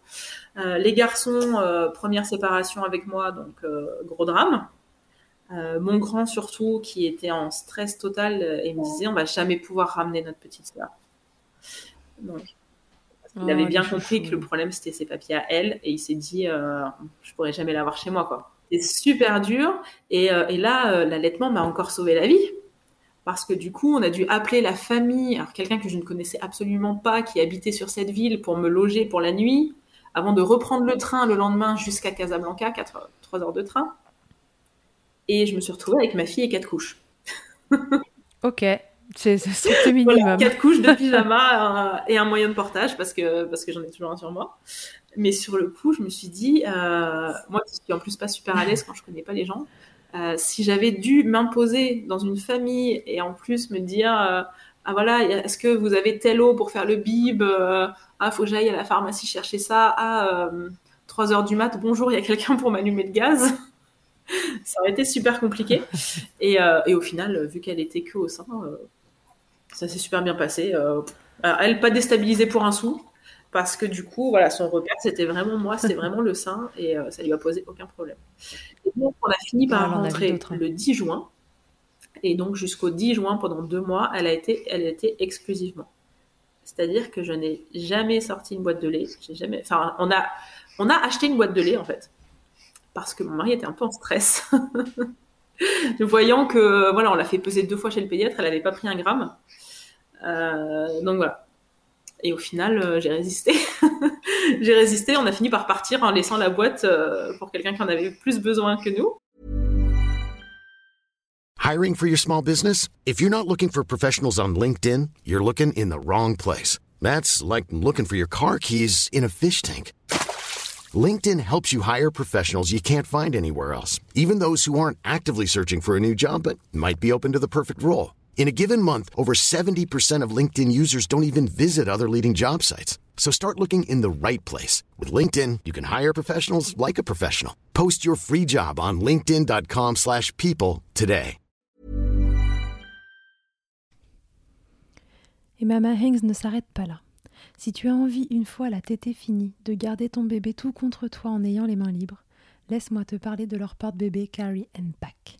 Euh, les garçons, euh, première séparation avec moi, donc gros drame. mon grand surtout, qui était en stress total et me disait on va jamais pouvoir ramener notre petite soeur. Donc, il avait oh, bien compris que le problème c'était ses papiers à elle et il s'est dit euh, je pourrais jamais l'avoir chez moi quoi. C'est super dur et, euh, et là euh, l'allaitement m'a encore sauvé la vie parce que du coup on a dû appeler la famille, alors quelqu'un que je ne connaissais absolument pas qui habitait sur cette ville pour me loger pour la nuit avant de reprendre le train le lendemain jusqu'à Casablanca, 4, 3 heures de train. Et je me suis retrouvée avec ma fille et quatre couches. ok. C'est minimum. quatre couches de pyjama et un moyen de portage parce que, parce que j'en ai toujours un sur moi. Mais sur le coup, je me suis dit, euh, moi qui suis en plus pas super à l'aise quand je connais pas les gens, euh, si j'avais dû m'imposer dans une famille et en plus me dire, euh, ah voilà, est-ce que vous avez telle eau pour faire le bib Ah, faut que j'aille à la pharmacie chercher ça. Ah, 3 heures du mat, bonjour, il y a quelqu'un pour m'allumer le gaz. ça aurait été super compliqué. Et, et au final, vu qu'elle était que au sein, ça s'est super bien passé. Euh, elle pas déstabilisée pour un sou, parce que du coup, voilà, son repère, c'était vraiment moi, c'était vraiment le sein, et euh, ça lui a posé aucun problème. Et donc, on a fini par rentrer hein. le 10 juin, et donc jusqu'au 10 juin, pendant deux mois, elle a été, elle a été exclusivement. C'est-à-dire que je n'ai jamais sorti une boîte de lait. J'ai jamais. Enfin, on a, on a acheté une boîte de lait en fait, parce que mon mari était un peu en stress. voyant que voilà, on l'a fait peser deux fois chez le pédiatre, elle n'avait pas pris un gramme. Euh, donc voilà. Et au final, euh, j'ai résisté. j'ai résisté. On a fini par partir en laissant la boîte euh, pour quelqu'un qui en avait plus besoin que nous. Hiring for your small business? If you're not looking for professionals on LinkedIn, you're looking in the wrong place. That's like looking for your car keys in a fish tank. LinkedIn helps you hire professionals you can't find anywhere else, even those who aren't actively searching for a new job but might be open to the perfect role. In a given month, over 70% of LinkedIn users don't even visit other leading job sites. So start looking in the right place. With LinkedIn, you can hire professionals like a professional. Post your free job on linkedin.com slash people today. Eh Et Mama Hanks ne s'arrête pas là. Si tu as envie, une fois la tétée finie, de garder ton bébé tout contre toi en ayant les mains libres, laisse-moi te parler de leur porte-bébé Carry and Pack.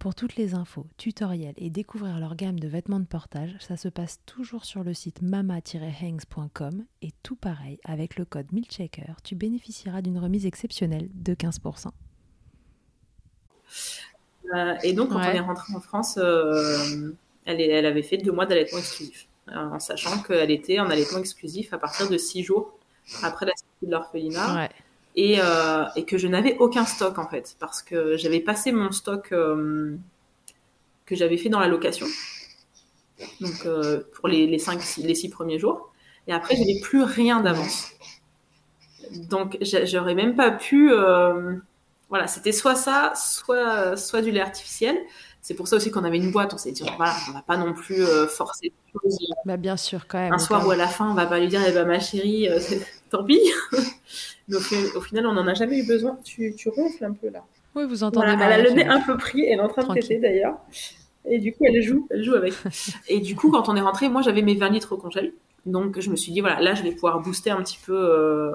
Pour toutes les infos, tutoriels et découvrir leur gamme de vêtements de portage, ça se passe toujours sur le site mama-hangs.com et tout pareil, avec le code MILCHECKER, tu bénéficieras d'une remise exceptionnelle de 15%. Euh, et donc, quand on est rentré en France, euh, elle, elle, avait fait deux mois d'allaitement exclusif, euh, en sachant qu'elle était en allaitement exclusif à partir de six jours après la sortie de l'orphelinat. Ouais et, euh, et que je n'avais aucun stock en fait parce que j'avais passé mon stock euh, que j'avais fait dans la location. Donc euh, pour les, les, cinq, les six premiers jours. Et après j'avais plus rien d'avance. Donc j'aurais même pas pu voilà c'était soit ça soit soit du lait artificiel. C'est pour ça aussi qu'on avait une boîte on s'est dit voilà on va pas non plus forcer bah bien sûr quand même un soir où à la fin on va pas lui dire eh ben ma chérie tant pis Mais au, final, on n'en a jamais eu besoin. Tu, tu, ronfles un peu là. Oui, vous entendez Elle a le nez un peu pris, elle est en train de péter d'ailleurs. Et du coup, elle joue, elle joue avec. et du coup, quand on est rentré, moi j'avais mes 20 litres au congèle. Donc je me suis dit, voilà, là je vais pouvoir booster un petit peu, euh,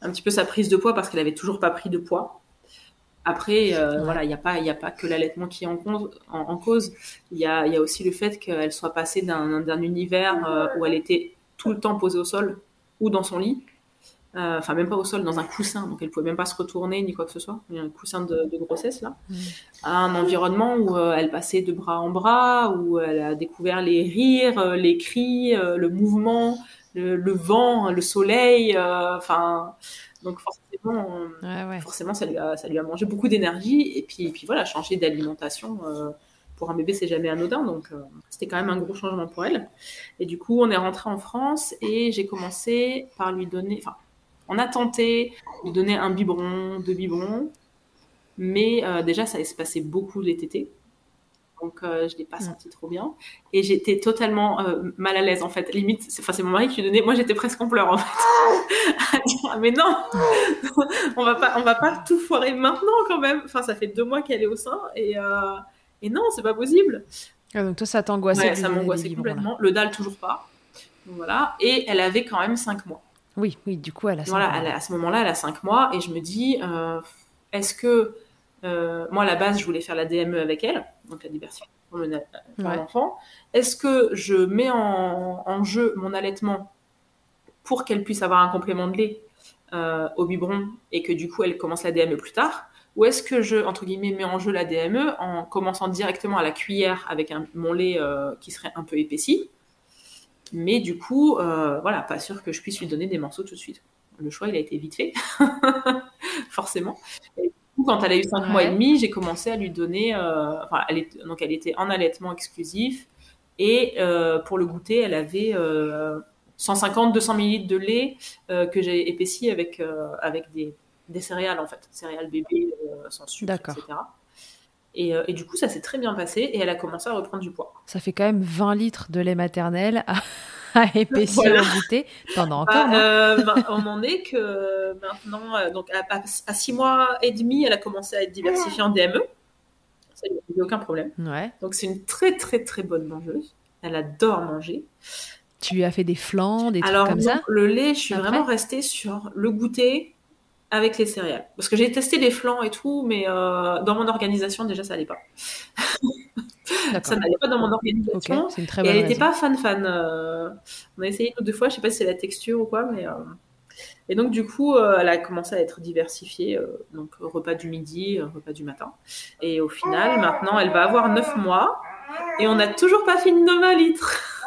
un petit peu sa prise de poids parce qu'elle avait toujours pas pris de poids. Après, euh, voilà, il n'y a, pas, a pas que l'allaitement qui est en, en, cause. Il y a, y a, aussi le fait qu'elle soit passée d'un univers euh, où elle était tout le temps posée au sol ou dans son lit euh, enfin même pas au sol, dans un coussin, donc elle pouvait même pas se retourner ni quoi que ce soit, il y a un coussin de, grossesse là, mm. à un environnement où euh, elle passait de bras en bras, où elle a découvert les rires, euh, les cris, le mouvement, le, vent, le soleil, enfin donc forcément, forcément ça lui a ça lui a mangé beaucoup d'énergie. Et puis et puis voilà changer d'alimentation pour un bébé, c'est jamais anodin, donc c'était quand même un gros changement pour elle. Et du coup, on est rentré en France et j'ai commencé par lui donner, enfin, on a tenté de donner un biberon, deux biberons, mais euh, déjà, ça se passer beaucoup les tétés. Donc, euh, je ne l'ai pas mm. senti trop bien. Et j'étais totalement euh, mal à l'aise, en fait. Limite, c'est mon mari qui lui donnait. Moi, j'étais presque en pleurs, en fait. mais non, on va pas, on va pas tout foirer maintenant, quand même. Enfin, ça fait deux mois qu'elle est au sein. Et, et non, c'est pas possible. Ah, donc, toi, ça t'angoissait Ça m'angoissait complètement. Le dalle, toujours pas. voilà. Et elle avait quand même cinq mois. Oui, oui, du coup, elle a 5 voilà, à ce moment-là, elle a 5 mois et je me dis, euh, est-ce que, euh, moi, à la base, je voulais faire la DME avec elle, donc la diversification pour l'enfant. Est-ce que je mets en, jeu mon allaitement pour qu'elle puisse avoir un complément de lait euh, au biberon et que du coup, elle commence la DME plus tard? Ou est-ce que je, entre guillemets, mets en jeu la DME en commençant directement à la cuillère avec un, mon lait qui serait un peu épaissi mais du coup, euh, voilà, pas sûr que je puisse lui donner des morceaux tout de suite. Le choix, il a été vite fait, forcément. Et du coup, quand elle a eu 5 mois et demi, j'ai commencé à lui donner. Euh, enfin, elle est, donc, elle était en allaitement exclusif. Et euh, pour le goûter, elle avait 150-200 ml de lait que j'ai épaissi avec, avec des, des, céréales, en fait. Céréales bébés sans sucre, etc. Et, et, du coup, ça s'est très bien passé et elle a commencé à reprendre du poids. Ça fait quand même 20 litres de lait maternel à, à épaissir voilà. goûter pendant bah, encore. euh, bah, on en est que maintenant, euh, donc à, 6 mois et demi, elle a commencé à être diversifiée en DME. Ça, n'y a aucun problème. Ouais. Donc c'est une très très très bonne mangeuse. Elle adore manger. Tu lui as fait des flancs, des Alors, trucs comme ça le lait, je suis Après vraiment restée sur le goûter, avec les céréales. Parce que j'ai testé les flancs et tout, mais euh, dans mon organisation, déjà, ça n'allait pas. ça n'allait pas dans mon organisation. Okay, et elle n'était pas fan-fan. Euh, on a essayé une ou deux fois, je sais pas si c'est la texture ou quoi, mais. Euh... Et donc, du coup, elle a commencé à être diversifiée. Donc, repas du midi, repas du matin. Et au final, maintenant, elle va avoir 9 mois. Et on n'a toujours pas fini nos 20 litres.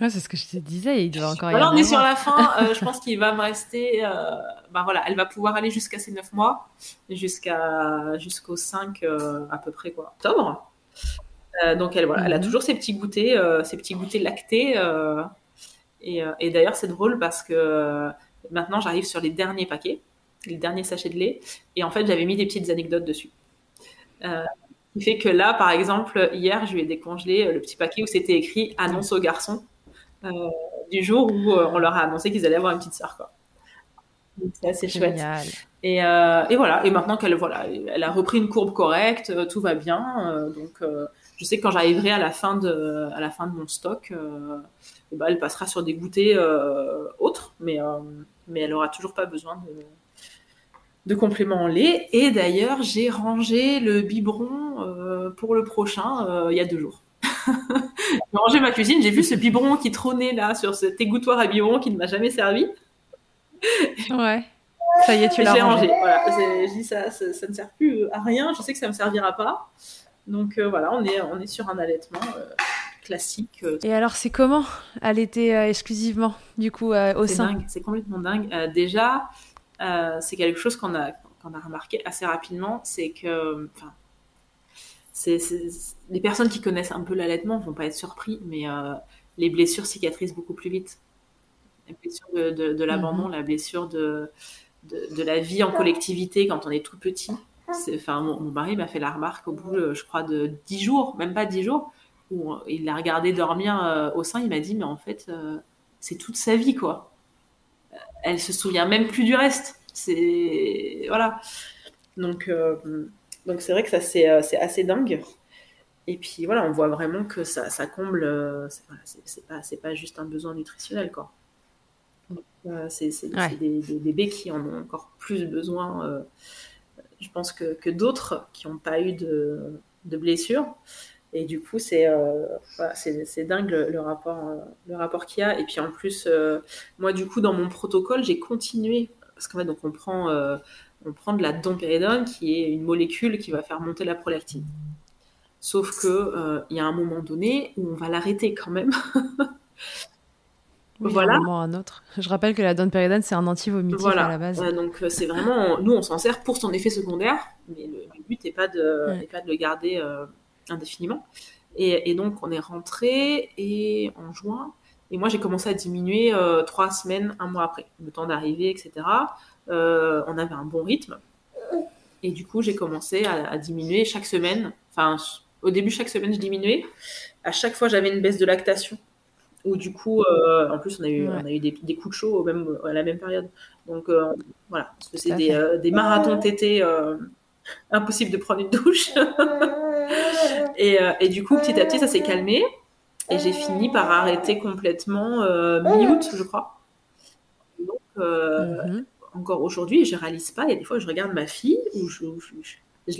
Ouais, c'est ce que je te disais, il doit encore y voilà, on est sur la fin, je pense qu'il va me rester, ben voilà, elle va pouvoir aller jusqu'à ses 9 mois, jusqu'à, jusqu'aux 5 euh, à peu près, quoi, octobre. Euh, donc elle, voilà, elle a Mhm. toujours ses petits goûters, euh, ses petits goûters lactés. et, et d'ailleurs, c'est drôle parce que maintenant, j'arrive sur les derniers paquets, les derniers sachets de lait, et en fait, j'avais mis des petites anecdotes dessus. Euh, qui fait que là, par exemple, hier, je lui ai décongelé le petit paquet où c'était écrit annonce aux garçons du jour où on leur a annoncé qu'ils allaient avoir une petite sœur. Quoi. C'est assez chouette. Et, euh, et, voilà. Et maintenant qu'elle voilà, elle a repris une courbe correcte, euh, tout va bien. Euh, donc, je sais que quand j'arriverai à la fin de, à la fin de mon stock, eh ben, elle passera sur des goûters autres, mais, mais elle aura toujours pas besoin de, de compléments en lait. Et d'ailleurs, j'ai rangé le biberon pour le prochain il y a deux jours. j'ai rangé ma cuisine, j'ai vu ce biberon qui trônait là sur cet égouttoir à biberon qui ne m'a jamais servi. Ouais. Ça y est, tu l'as rangé. Voilà. Je dis ça, ça, ne sert plus à rien. Je sais que ça me servira pas. Donc euh, voilà, on est, on est sur un allaitement euh, classique. Euh. Et alors, c'est comment allaiter exclusivement, du coup, au sein C'est complètement dingue. déjà, c'est quelque chose qu'on a, qu'on a remarqué assez rapidement, c'est que, enfin, c'est, les personnes qui connaissent un peu l'allaitement vont pas être surpris, mais les blessures cicatrisent beaucoup plus vite la blessure de, l'abandon, mhm. la blessure de, de, la vie en collectivité quand on est tout petit. Enfin, mon, mari m'a fait la remarque au bout, je crois, de dix jours, même pas dix jours, où il l'a regardé dormir euh, au sein. Il m'a dit, mais en fait, euh, c'est toute sa vie, quoi. Elle se souvient même plus du reste. C'est voilà. Donc, euh, donc c'est vrai que ça c'est assez dingue. Et puis voilà, on voit vraiment que ça, ça comble. c'est pas, pas juste un besoin nutritionnel, quoi. Euh, c'est des, bébés qui en ont encore plus besoin, euh, je pense, que, que d'autres qui n'ont pas eu de, de blessures. Et du coup, c'est euh, c'est dingue le, rapport, le rapport qu'il y a. Et puis en plus, moi, du coup, dans mon protocole, j'ai continué. Parce qu'en fait, donc, on, prend, on prend de la dompéridone, qui est une molécule qui va faire monter la prolactine. Sauf qu'il il y a un moment donné où on va l'arrêter quand même. voilà. Un moment un autre. Je rappelle que la donpéridone, c'est un anti-vomitif à la base. donc euh, c'est vraiment, nous on s'en sert pour son effet secondaire, mais le, but n'est pas de, pas de le garder euh, indéfiniment. Et, donc on est rentré et en juin, et moi j'ai commencé à diminuer euh, trois semaines, un mois après, le temps d'arriver, etc. on avait un bon rythme, et du coup j'ai commencé à, à, diminuer chaque semaine. Enfin, au début chaque semaine je diminuais. À chaque fois j'avais une baisse de lactation où du coup, euh, en plus, on a eu, on a eu des, des, coups de chaud même, à la même période. Donc euh, voilà, parce que c'est des, euh, des, marathons tétés impossible de prendre une douche. et, et, du coup, petit à petit, ça s'est calmé. Et j'ai fini par arrêter complètement mi-août, je crois. Donc, mhm. encore aujourd'hui, je réalise pas. Il y a des fois, je regarde ma fille, ou je, je, je,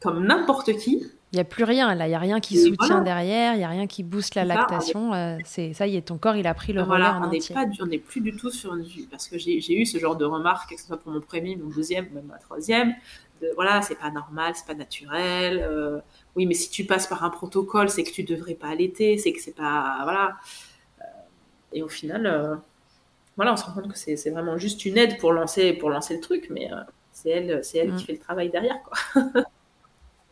comme n'importe qui. Il n'y a plus rien, là, il n'y a rien qui soutient derrière, il n'y a rien qui booste la lactation. Euh, c'est ça y est, ton corps, il a pris le relais en on entier. Pas, on n'est plus du tout sur une... Parce que j'ai eu ce genre de remarques, que ce soit pour mon premier, mon deuxième, même ma troisième. De, voilà, c'est pas normal, c'est pas naturel. Euh, oui, mais si tu passes par un protocole, c'est que tu devrais pas allaiter, c'est que c'est pas... Voilà. Euh, et au final, voilà, on se rend compte que c'est vraiment juste une aide pour lancer, pour lancer le truc, mais c'est elle, elle qui mm. fait le travail derrière, quoi.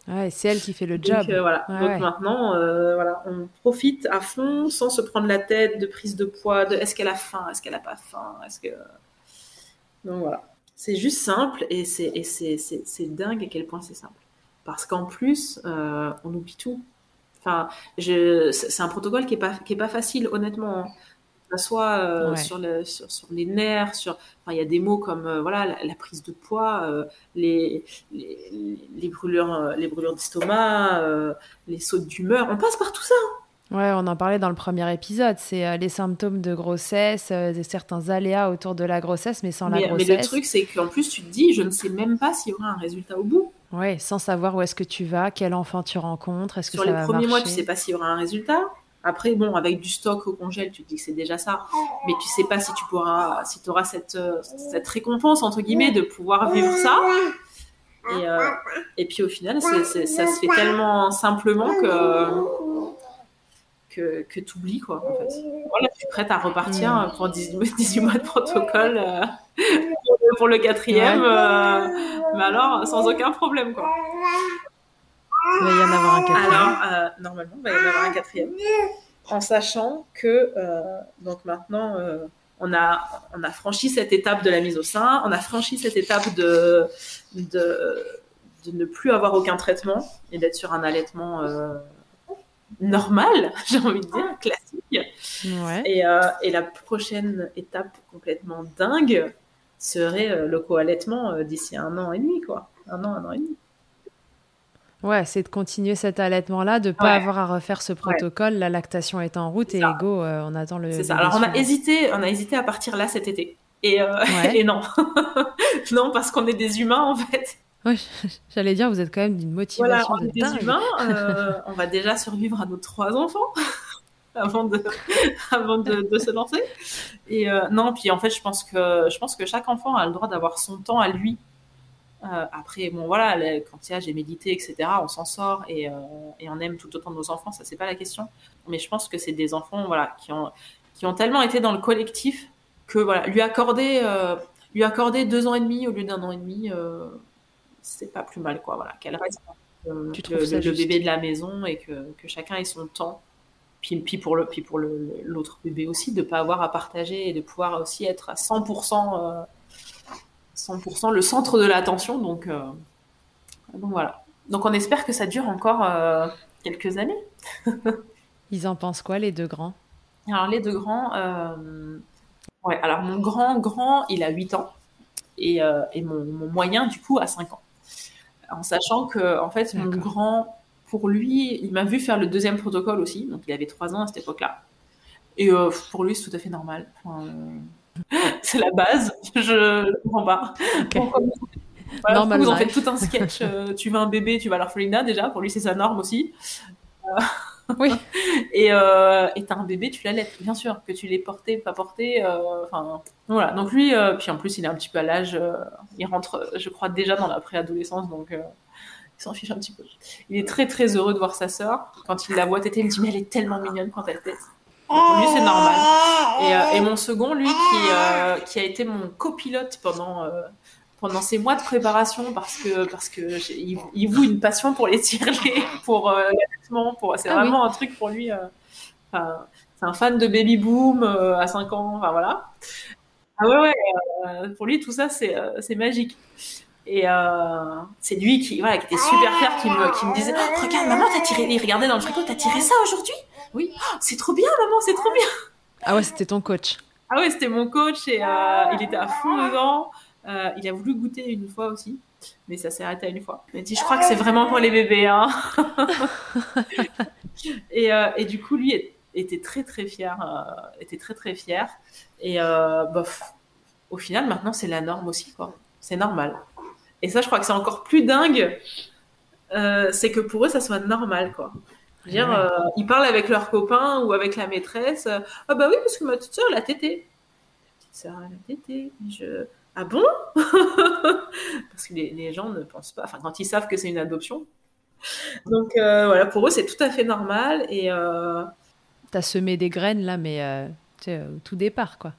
Ouais, c'est elle qui fait le job. Donc, euh, voilà. Donc maintenant, euh, voilà, on profite à fond sans se prendre la tête de prise de poids, de est-ce qu'elle a faim, est-ce qu'elle a pas faim, est-ce que. Donc voilà. C'est juste simple et c'est dingue à quel point c'est simple. Parce qu'en plus, euh, on oublie tout. Enfin, c'est un protocole qui est pas qui est pas facile, honnêtement. Hein soit euh, sur, le, sur, les nerfs, sur, enfin, il y a des mots comme euh, voilà la, prise de poids, euh, les, les, brûlures, les brûlures d'estomac, les sautes d'humeur. On passe par tout ça. Hein. Ouais, on en parlait dans le premier épisode. C'est les symptômes de grossesse, certains aléas autour de la grossesse, mais sans la grossesse. Mais le truc, c'est qu'en plus, tu te dis, je ne sais même pas s'il y aura un résultat au bout. Ouais, sans savoir où est-ce que tu vas, quel enfant tu rencontres, est-ce que Sur les premiers mois, tu sais pas s'il y aura un résultat. Après, bon, avec du stock au congèle, tu te dis que c'est déjà ça. Mais tu sais pas si tu pourras, si tu auras cette, euh, cette récompense, entre guillemets, de pouvoir vivre ça. Et, euh, et puis au final, ça se fait tellement simplement que, que, que tu oublies, quoi, en fait. Voilà, tu es prête à repartir mm. pour 18, mois de protocole euh, pour, le quatrième, mais alors sans aucun problème, quoi. Il va y en avoir un quatrième. Alors, euh, normalement, il va y en avoir un quatrième. En sachant que, euh, donc maintenant, euh, on, a, on a franchi cette étape de la mise au sein, on a franchi cette étape de, de, de ne plus avoir aucun traitement et d'être sur un allaitement normal, j'ai envie de dire, classique. Et, et, la prochaine étape complètement dingue serait le co-allaitement d'ici un an et demi, quoi. Un an, un an et demi. Ouais, c'est de continuer cet allaitement-là, de ne pas avoir à refaire ce protocole. La lactation est en route et go, euh, on attend le. C'est ça. Alors on a hésité, on a hésité à partir là cet été. Et, euh, et non, non parce qu'on est des humains en fait. Oui, j'allais dire, vous êtes quand même d'une motivation voilà, on est des humains. Euh, on va déjà survivre à nos trois enfants avant de, avant de, de se lancer. Et non, puis en fait, je pense que je pense que chaque enfant a le droit d'avoir son temps à lui euh, après, bon voilà, quand il y a j'ai médité, etc., on s'en sort et, euh, et, on aime tout autant nos enfants, ça c'est pas la question. Mais je pense que c'est des enfants voilà qui ont qui ont tellement été dans le collectif que voilà lui accorder euh, lui accorder deux ans et demi au lieu d'un an et demi, c'est pas plus mal quoi. Voilà, qu'elle reste le, le, bébé de la maison et que, que chacun ait son temps. Puis, puis pour le puis pour l'autre bébé aussi de pas avoir à partager et de pouvoir aussi être à 100% 100% le centre de l'attention. Donc, euh, donc voilà. Donc on espère que ça dure encore euh, quelques années. Ils en pensent quoi les deux grands? Alors les deux grands, euh, ouais. Alors mon grand grand, il a 8 ans et, et mon, moyen du coup a 5 ans. En sachant que en fait mon grand, pour lui, il m'a vu faire le deuxième protocole aussi, donc il avait 3 ans à cette époque-là. Et pour lui, c'est tout à fait normal. Enfin, c'est la base. Je comprends pas. Voilà, vous en faites tout un sketch. Euh, tu veux un bébé, tu vas à l'orphelinat déjà. Pour lui, c'est sa norme aussi. Euh, oui. et euh, t'as un bébé, tu l'allaites, bien sûr. Que tu l'aies porté, pas porté. Euh, enfin, voilà. Donc lui, puis en plus, il est un petit peu à l'âge. il rentre, je crois, déjà dans la préadolescence. Donc il s'en fiche un petit peu. Il est très très heureux de voir sa sœur. Quand il la voit téter, il me dit mais elle est tellement mignonne quand elle tête. Lui, c'est normal. Et, euh, et, mon second, lui, qui, euh, qui a été mon copilote pendant, euh, pendant ces mois de préparation, parce que, parce que il, il voue une passion pour les tirelets, pour l'allaitement, pour, c'est ah vraiment un truc pour lui. c'est un fan de baby boom à 5 ans, enfin voilà. Ah ouais, ouais, pour lui, tout ça, c'est, c'est magique. Et c'est lui qui, voilà, qui était super fier, qui me, qui me disait Regarde, maman, t'as tiré, il regardait dans le frigo, t'as tiré ça aujourd'hui? Oui, oh, c'est trop bien, maman, c'est trop bien. Ah ouais, c'était ton coach. Ah ouais, c'était mon coach et euh, il était à fond dedans. Euh, il a voulu goûter une fois aussi, mais ça s'est arrêté à une fois. Il m'a dit, je crois que c'est vraiment pour les bébés. Hein. et, euh, et, du coup, lui était très très fier, était très très fier. Et bof, au final, maintenant, c'est la norme aussi, quoi. C'est normal. Et ça, je crois que c'est encore plus dingue. c'est que pour eux, ça soit normal, quoi. Dire, euh, ils parlent avec leurs copains ou avec la maîtresse. ah bah oui, parce que ma petite soeur, elle a tété. Ma petite soeur, elle a tété. Je... Ah bon? Parce que les, gens ne pensent pas, enfin quand ils savent que c'est une adoption. Donc euh, voilà, pour eux, c'est tout à fait normal. Et euh... T'as semé des graines là, mais au tout départ, quoi.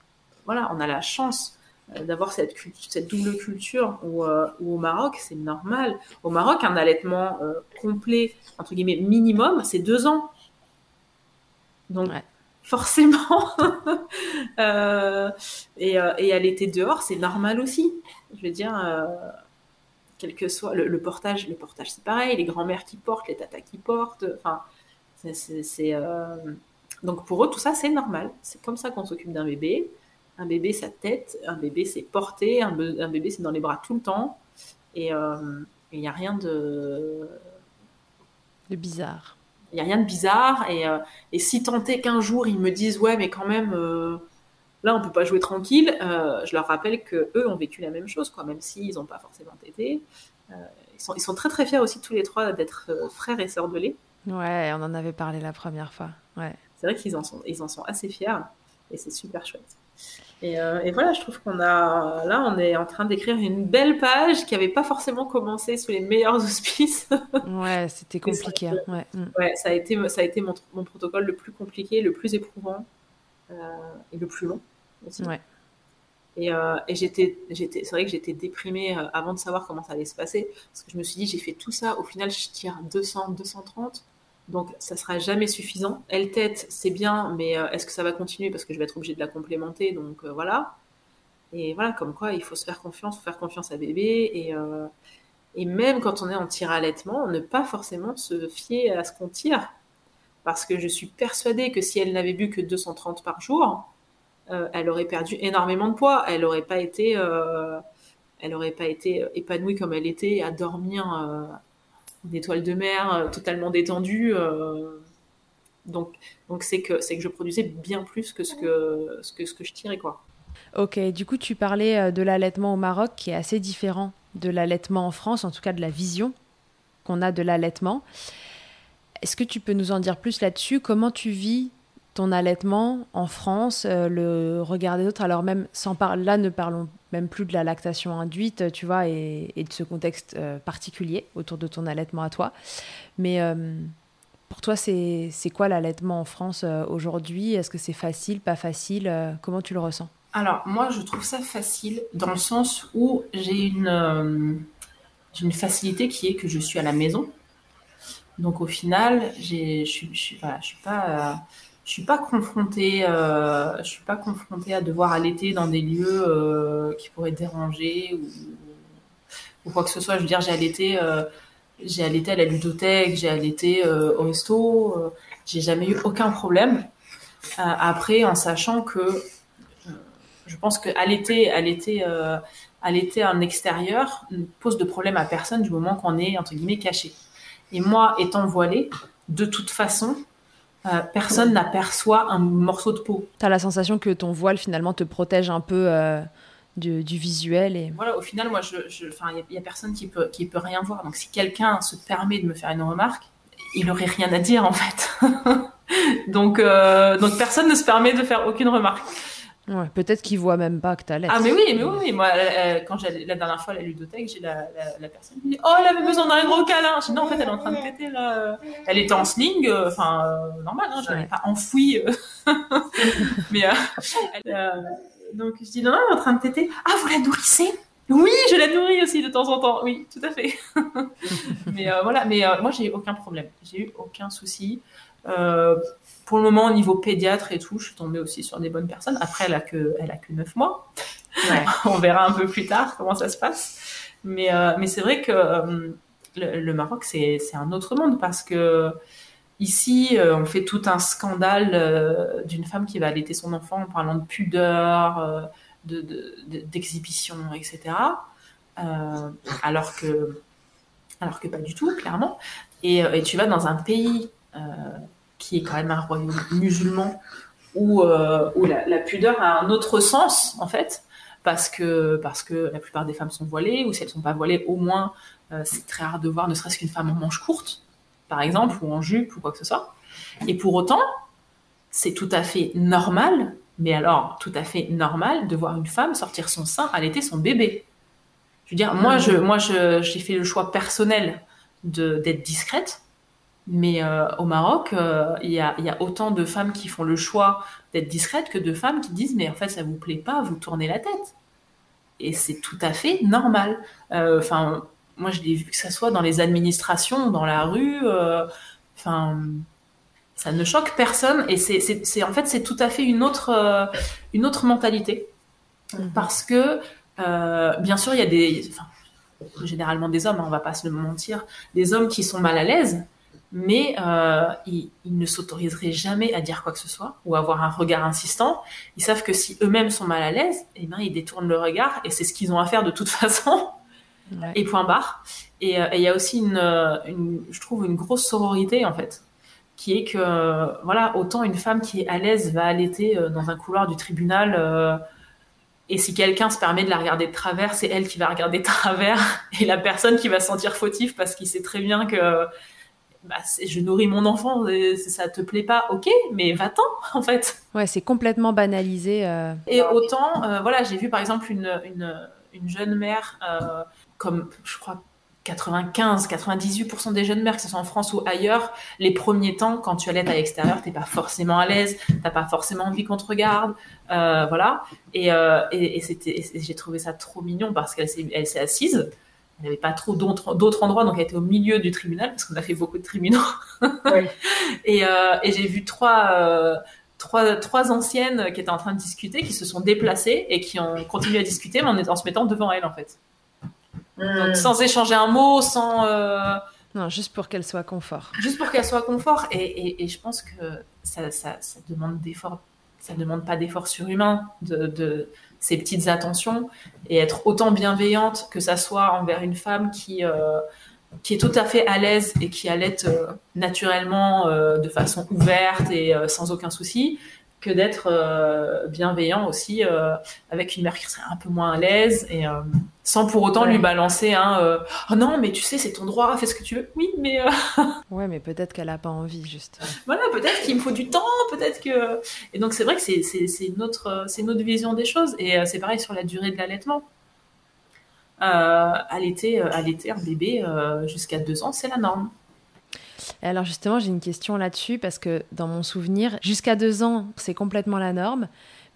Voilà, on a la chance d'avoir cette, cette, double culture où, euh, au Maroc, c'est normal. Au Maroc, un allaitement euh, complet, entre guillemets, minimum, c'est deux ans. Donc, forcément, euh, et, et allaiter dehors, c'est normal aussi. Je veux dire, quel que soit le, portage, le portage, c'est pareil, les grands-mères qui portent, les tatas qui portent, enfin, c'est. Donc pour eux, tout ça, c'est normal. C'est comme ça qu'on s'occupe d'un bébé. Un bébé, sa tête, un bébé, c'est porté, un, bébé, c'est dans les bras tout le temps. Et euh, il n'y a rien de... De bizarre. Il n'y a rien de bizarre. Et, euh, et si tant est qu'un jour, ils me disent, ouais, mais quand même, euh, là, on peut pas jouer tranquille, je leur rappelle que eux ont vécu la même chose, quoi, même s'ils n'ont pas forcément été. ils, sont, ils sont très, très fiers aussi, tous les trois, d'être frères et sœurs de lait. Ouais, on en avait parlé la première fois. Ouais. C'est vrai qu'ils en, sont, ils en sont assez fiers. Et c'est super chouette. Euh, et, voilà, je trouve qu'on a là, on est en train d'écrire une belle page qui n'avait pas forcément commencé sous les meilleurs auspices. ouais, c'était compliqué. Hein, ouais. Mm. ouais. ça a été, ça a été mon, mon, protocole le plus compliqué, le plus éprouvant euh, et le plus long aussi. Ouais. Et, euh, et j'étais, j'étais, c'est vrai que j'étais déprimée avant de savoir comment ça allait se passer, parce que je me suis dit, j'ai fait tout ça, au final, je tire 200, 230. Donc, ça sera jamais suffisant. Elle tête, c'est bien, mais euh, est-ce que ça va continuer? Parce que je vais être obligée de la complémenter Donc euh, voilà. Et voilà, comme quoi, il faut se faire confiance, faut faire confiance à bébé. Et, euh, même quand on est en tir-allaitement, ne pas forcément se fier à ce qu'on tire. Parce que je suis persuadée que si elle n'avait bu que 230 par jour, elle aurait perdu énormément de poids. Elle n'aurait pas été, pas été épanouie comme elle était à dormir en étoile de mer, totalement détendue. donc, donc c'est que c'est que je produisais bien plus que ce que ce que ce que je tirais quoi. Ok, du coup tu parlais de l'allaitement au Maroc qui est assez différent de l'allaitement en France, en tout cas de la vision qu'on a de l'allaitement. Est-ce que tu peux nous en dire plus là-dessus? Comment tu vis ton allaitement en France, euh, le regard des autres? Alors même sans parler, là ne parlons même plus de la lactation induite, tu vois, et, de ce contexte euh, particulier autour de ton allaitement à toi. Mais euh, pour toi, c'est quoi l'allaitement en France aujourd'hui? Est-ce que c'est facile, pas facile Comment tu le ressens? Alors, moi, je trouve ça facile dans le sens où j'ai une, euh, une facilité qui est que je suis à la maison. Donc, au final, je suis, je suis, pas, je suis pas confrontée, euh, je suis pas confrontée à devoir allaiter dans des lieux euh, qui pourraient déranger ou, quoi que ce soit. Je veux dire, j'ai allaité, j'ai allaité à la ludothèque, j'ai allaité au resto, j'ai jamais eu aucun problème. après, en sachant que je pense euh, à l'été en extérieur ne pose de problème à personne du moment qu'on est entre guillemets caché. Et moi, étant voilée, de toute façon, euh, personne n'aperçoit un morceau de peau. Tu as la sensation que ton voile finalement te protège un peu euh, du, visuel et voilà. Au final, moi, je, il n'y a, personne qui peut qui peut rien voir. Donc, si quelqu'un se permet de me faire une remarque, il n'aurait rien à dire en fait. donc, donc personne ne se permet de faire aucune remarque peut-être qu'ils voient même pas que tu as Ah, mais oui, mais oui, moi, quand j'ai la dernière fois à la ludothèque, j'ai la, la, personne qui me dit Oh, elle avait besoin d'un gros câlin. Je dis Non, en fait, elle est en train de péter là. Elle était en sling, euh, enfin, euh, normal, hein, je l'avais pas enfouie. Euh. mais, donc, je dis Non, non, elle est en train de péter. Ah, vous la nourrissez? Oui, je la nourris aussi de temps en temps. Oui, tout à fait. mais voilà, mais moi j'ai eu aucun problème. J'ai eu aucun souci. Pour le moment, au niveau pédiatre et tout, je suis tombée aussi sur des bonnes personnes. Après, elle a que, elle a que 9 mois. On verra un peu plus tard comment ça se passe. Mais, euh, mais c'est vrai que euh, le, Maroc, c'est, un autre monde parce que ici, euh, on fait tout un scandale d'une femme qui va allaiter son enfant en parlant de pudeur, de, d'exhibition, etc. alors que, alors que pas du tout, clairement. Et, et tu vas dans un pays qui est quand même un royaume musulman où, euh, où la, pudeur a un autre sens en fait parce que parce que la plupart des femmes sont voilées ou si elles sont pas voilées au moins euh, c'est très rare de voir ne serait-ce qu'une femme en manche courte par exemple ou en jupe ou quoi que ce soit. Et pour autant c'est tout à fait normal mais alors tout à fait normal de voir une femme sortir son sein allaiter son bébé. Je veux dire moi je moi j'ai fait le choix personnel d'être discrète mais euh, au Maroc, euh, il y, a, autant de femmes qui font le choix d'être discrètes que de femmes qui disent mais en fait ça vous plaît pas, vous tournez la tête. Et c'est tout à fait normal. Euh, enfin, moi je l'ai vu que ça soit dans les administrations, dans la rue. Enfin, ça ne choque personne et c'est en fait c'est tout à fait une autre une autre mentalité mhm. parce que bien sûr il y a des généralement des hommes, hein, on va pas se le mentir, des hommes qui sont mal à l'aise mais euh, ils, ne s'autoriseraient jamais à dire quoi que ce soit ou à avoir un regard insistant. Ils savent que si eux-mêmes sont mal à l'aise, eh ben ils détournent le regard et c'est ce qu'ils ont à faire de toute façon. Et point barre. Et euh, il y a aussi une, une, je trouve, une grosse sororité en fait, qui est que voilà, autant une femme qui est à l'aise va allaiter euh, dans un couloir du tribunal. Euh, et si quelqu'un se permet de la regarder de travers, c'est elle qui va regarder de travers et la personne qui va se sentir fautif parce qu'il sait très bien que bah, je nourris mon enfant, ça te plaît pas, ok, mais va-t'en en fait. Ouais, c'est complètement banalisé. Euh. Et autant, euh, voilà, j'ai vu par exemple une, une, une jeune mère, euh, comme je crois 95-98% des jeunes mères, que ce soit en France ou ailleurs, les premiers temps, quand tu allaites à l'extérieur, t'es pas forcément à l'aise, t'as pas forcément envie qu'on te regarde, voilà. Et, et, et j'ai trouvé ça trop mignon parce qu'elle s'est, elle s'est assise il n'y avait pas trop d'autres endroits, donc elle était au milieu du tribunal, parce qu'on a fait beaucoup de tribunaux. et, euh, et j'ai vu trois, euh, trois, trois anciennes qui étaient en train de discuter, qui se sont déplacées et qui ont continué à discuter, mais en, en se mettant devant elle, en fait. Donc, sans échanger un mot, sans. Non, juste pour qu'elle soit confort. Juste pour qu'elle soit confort. Et, et, je pense que ça, ça, ça demande d'efforts. Ça demande pas d'efforts surhumains de, de, ces petites attentions et être autant bienveillante que ça soit envers une femme qui, euh, qui est tout à fait à l'aise et qui allait euh, naturellement euh, de façon ouverte et sans aucun souci que d'être bienveillant aussi avec une mère qui serait un peu moins à l'aise sans pour autant lui balancer un oh non mais tu sais c'est ton droit fais ce que tu veux oui mais ouais mais peut-être qu'elle a pas envie juste voilà peut-être qu'il me faut du temps peut-être que et donc c'est vrai que c'est c'est notre c'est notre vision des choses. Et c'est pareil sur la durée de l'allaitement. Allaiter allaiter un bébé jusqu'à deux ans c'est la norme. Et alors justement, j'ai une question là-dessus parce que dans mon souvenir, jusqu'à deux ans, c'est complètement la norme.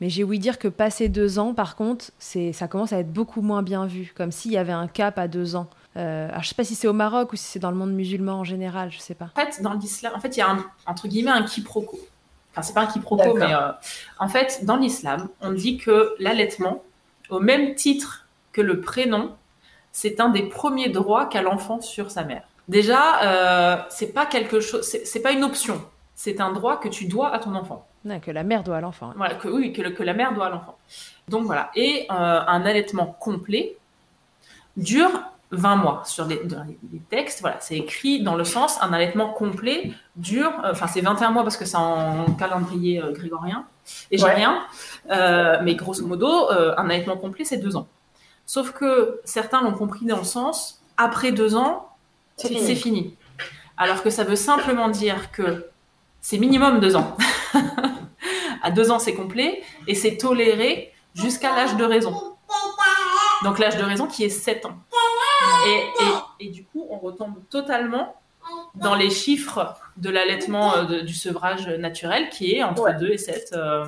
Mais j'ai ouï dire que passé deux ans, par contre, c'est, ça commence à être beaucoup moins bien vu, comme s'il y avait un cap à deux ans. Euh, alors je sais pas si c'est au Maroc ou si c'est dans le monde musulman en général, je sais pas. En fait, dans l'islam, en fait, il y a un, entre guillemets un quiproquo. Enfin, c'est pas un quiproquo, mais euh, en fait, dans l'islam, on dit que l'allaitement, au même titre que le prénom, c'est un des premiers droits qu'a l'enfant sur sa mère. Déjà, euh, c'est pas quelque chose, c'est pas une option. C'est un droit que tu dois à ton enfant. Que la mère doit à l'enfant. Voilà, que oui, que, que, la mère doit à l'enfant. Donc voilà. Et euh, un allaitement complet dure 20 mois. Sur les, les, textes, voilà, c'est écrit dans le sens un allaitement complet dure, euh, enfin c'est 21 mois parce que c'est en calendrier euh, grégorien et j'ai rien. mais grosso modo, un allaitement complet c'est deux ans. Sauf que certains l'ont compris dans le sens après deux ans, c'est fini. Alors que ça veut simplement dire que c'est minimum deux ans. à deux ans, c'est complet et c'est toléré jusqu'à l'âge de raison. Donc l'âge de raison qui est 7 ans. Et, du coup, on retombe totalement dans les chiffres de l'allaitement euh, du sevrage naturel qui est entre 2 et 7. Euh.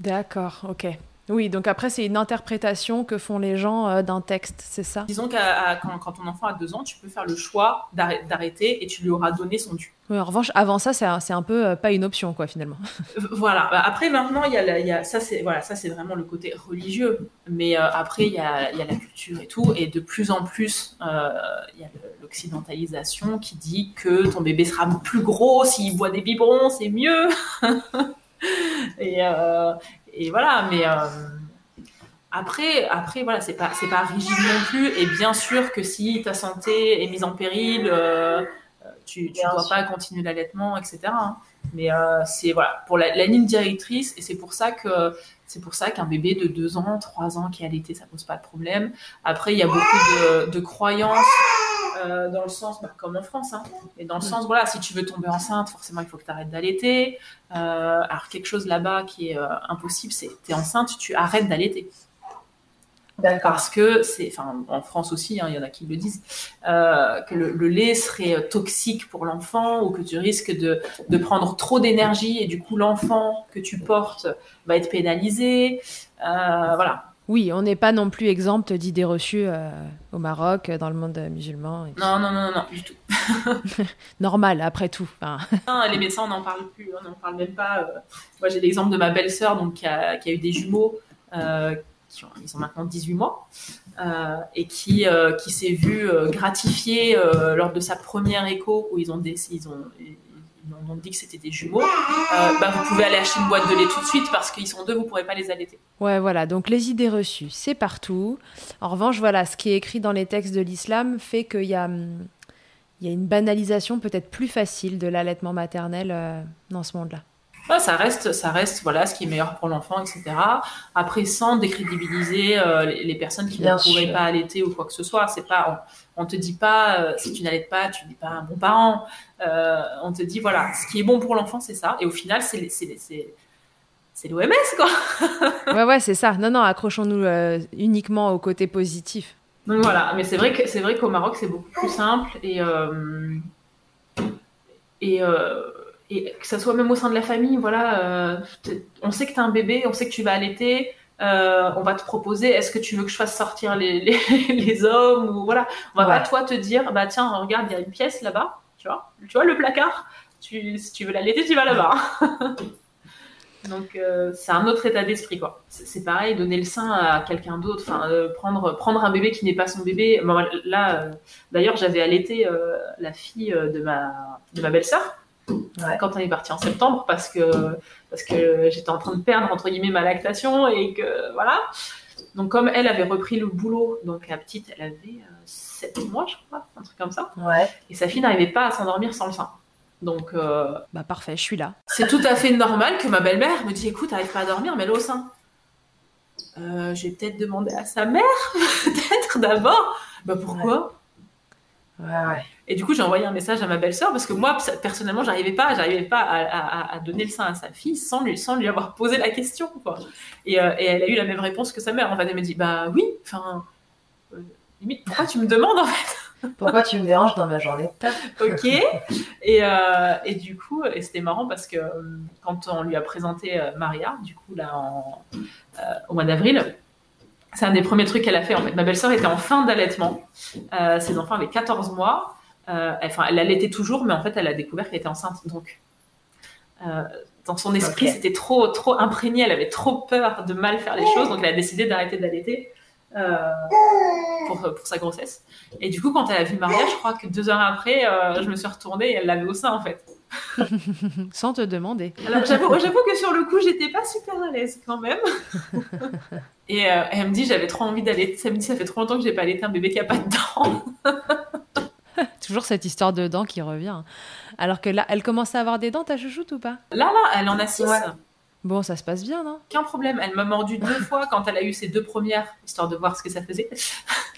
D'accord, ok. Oui, donc après, c'est une interprétation que font les gens euh, d'un texte, c'est ça? Disons que quand, quand, ton enfant a deux ans, tu peux faire le choix d'arrêter et tu lui auras donné son dû. Oui, en revanche, avant ça, c'est un, un, peu euh, pas une option, quoi, finalement. voilà. Bah, après, maintenant, il y a, y a ça, c'est voilà, ça, c'est vraiment le côté religieux. Mais euh, après, il y a, y a, la culture et tout, et de plus en plus, il y a l'occidentalisation qui dit que ton bébé sera plus gros s'il boit des biberons, c'est mieux. et, et voilà, mais euh, après, après voilà, c'est pas c'est pas rigide non plus. Et bien sûr que si ta santé est mise en péril, euh, tu ne dois pas continuer l'allaitement, etc. Hein. Mais euh, c'est voilà pour la, ligne directrice et c'est pour ça que c'est pour ça qu'un bébé de 2 ans, 3 ans qui est allaité, ça pose pas de problème. Après, il y a beaucoup de, de croyances euh, dans le sens, bah, comme en France, hein, et dans le sens, voilà, si tu veux tomber enceinte, forcément, il faut que tu arrêtes d'allaiter. Euh, alors, quelque chose là-bas qui est euh, impossible, c'est tu es enceinte, tu arrêtes d'allaiter. Parce que c'est, enfin, en France aussi, hein, il y en a qui le disent, que le, lait serait toxique pour l'enfant ou que tu risques de, de prendre trop d'énergie et du coup l'enfant que tu portes va être pénalisé. voilà. Oui, on n'est pas non plus exempt d'idées reçues euh, au Maroc, dans le monde musulman. Non, non, non, non, du tout. Normal, après tout. les médecins, on n'en parle plus, on n'en parle même pas. Euh. Moi, j'ai l'exemple de ma belle-sœur donc, qui a, eu des jumeaux, euh, qui ont, ils ont maintenant 18 mois, et qui, qui s'est vu gratifié lors de sa première écho, où ils ont, des, ils ont, on dit que c'était des jumeaux, euh, bah, vous pouvez aller acheter une boîte de lait tout de suite parce qu'ils sont deux, vous ne pourrez pas les allaiter. Ouais, voilà, donc les idées reçues, c'est partout. En revanche, voilà, ce qui est écrit dans les textes de l'islam fait qu'il y a, hum, il y a une banalisation peut-être plus facile de l'allaitement maternel euh, dans ce monde-là ça reste, ça reste voilà ce qui est meilleur pour l'enfant, etc. Après, sans décrédibiliser euh, les, personnes qui ne pourraient pas allaiter ou quoi que ce soit. C'est pas, on, te dit pas euh, si tu n'allaites pas, tu n'es pas un bon parent. Euh, on te dit voilà, ce qui est bon pour l'enfant, c'est ça. Et au final, c'est c'est l'OMS quoi. ouais ouais, c'est ça. Non non, accrochons-nous uniquement au côté positif. Donc voilà, mais c'est vrai que c'est vrai qu'au Maroc c'est beaucoup plus simple et et et que ça soit même au sein de la famille, voilà, euh, on sait que tu as un bébé, on sait que tu vas allaiter, euh, on va te proposer, est-ce que tu veux que je fasse sortir les, les, hommes ou voilà, on va pas toi te dire, bah tiens, regarde, il y a une pièce là-bas, tu vois, tu vois le placard, tu, si tu veux l'allaiter, tu vas là-bas. Donc euh, c'est un autre état d'esprit quoi. C'est pareil, donner le sein à quelqu'un d'autre, enfin euh, prendre prendre un bébé qui n'est pas son bébé. là, d'ailleurs, j'avais allaité la fille de ma de ma belle-sœur quand on est parti en septembre parce que parce que j'étais en train de perdre entre guillemets ma lactation et que voilà. Donc comme elle avait repris le boulot, donc la petite, elle avait 7 mois, je crois, un truc comme ça. Ouais. Et sa fille n'arrivait pas à s'endormir sans le sein. Donc, euh, bah parfait, je suis là. C'est tout à fait normal que ma belle-mère me dise écoute, t'arrives pas à dormir, mets-le au sein. Euh, j'ai peut-être demandé à sa mère, peut-être d'abord. Bah pourquoi? Ouais. Ouais, Et du coup, j'ai envoyé un message à ma belle-sœur parce que moi, personnellement, j'arrivais pas, j'arrivais pas à, donner le sein à sa fille sans lui, sans lui avoir posé la question. Quoi. Et, euh, et, elle a eu la même réponse que sa mère. En fait, elle me dit bah oui, enfin, limite, pourquoi tu me demandes en fait? Pourquoi tu me déranges dans ma journée? Ok. Et, euh, et, du coup, et c'était marrant parce que euh, quand on lui a présenté euh, Maria, du coup, là, en, au mois d'avril, c'est un des premiers trucs qu'elle a fait. En fait, ma belle-sœur était en fin d'allaitement. ses enfants avaient 14 mois. Enfin, elle allaitait toujours, mais en fait, elle a découvert qu'elle était enceinte. Donc, dans son esprit, c'était trop, trop imprégné. Elle avait trop peur de mal faire les choses, donc elle a décidé d'arrêter d'allaiter. pour, pour, sa grossesse. Et du coup, quand elle a vu Maria, je crois que deux heures après, euh, je me suis retournée et elle l'avait au sein, en fait. Sans te demander. Alors, j'avoue, que sur le coup, j'étais pas super à l'aise quand même. et euh, elle me dit, j'avais trop envie d'aller. Ça me dit, ça fait trop longtemps que j'ai pas allaité un bébé qui a pas de dents. Toujours cette histoire de dents qui revient. Alors que là, elle commence à avoir des dents, ta chouchoute ou pas? Là, là, elle en a six. Bon, ça se passe bien, non? Aucun problème. Elle m'a mordu deux fois quand elle a eu ses deux premières, histoire de voir ce que ça faisait.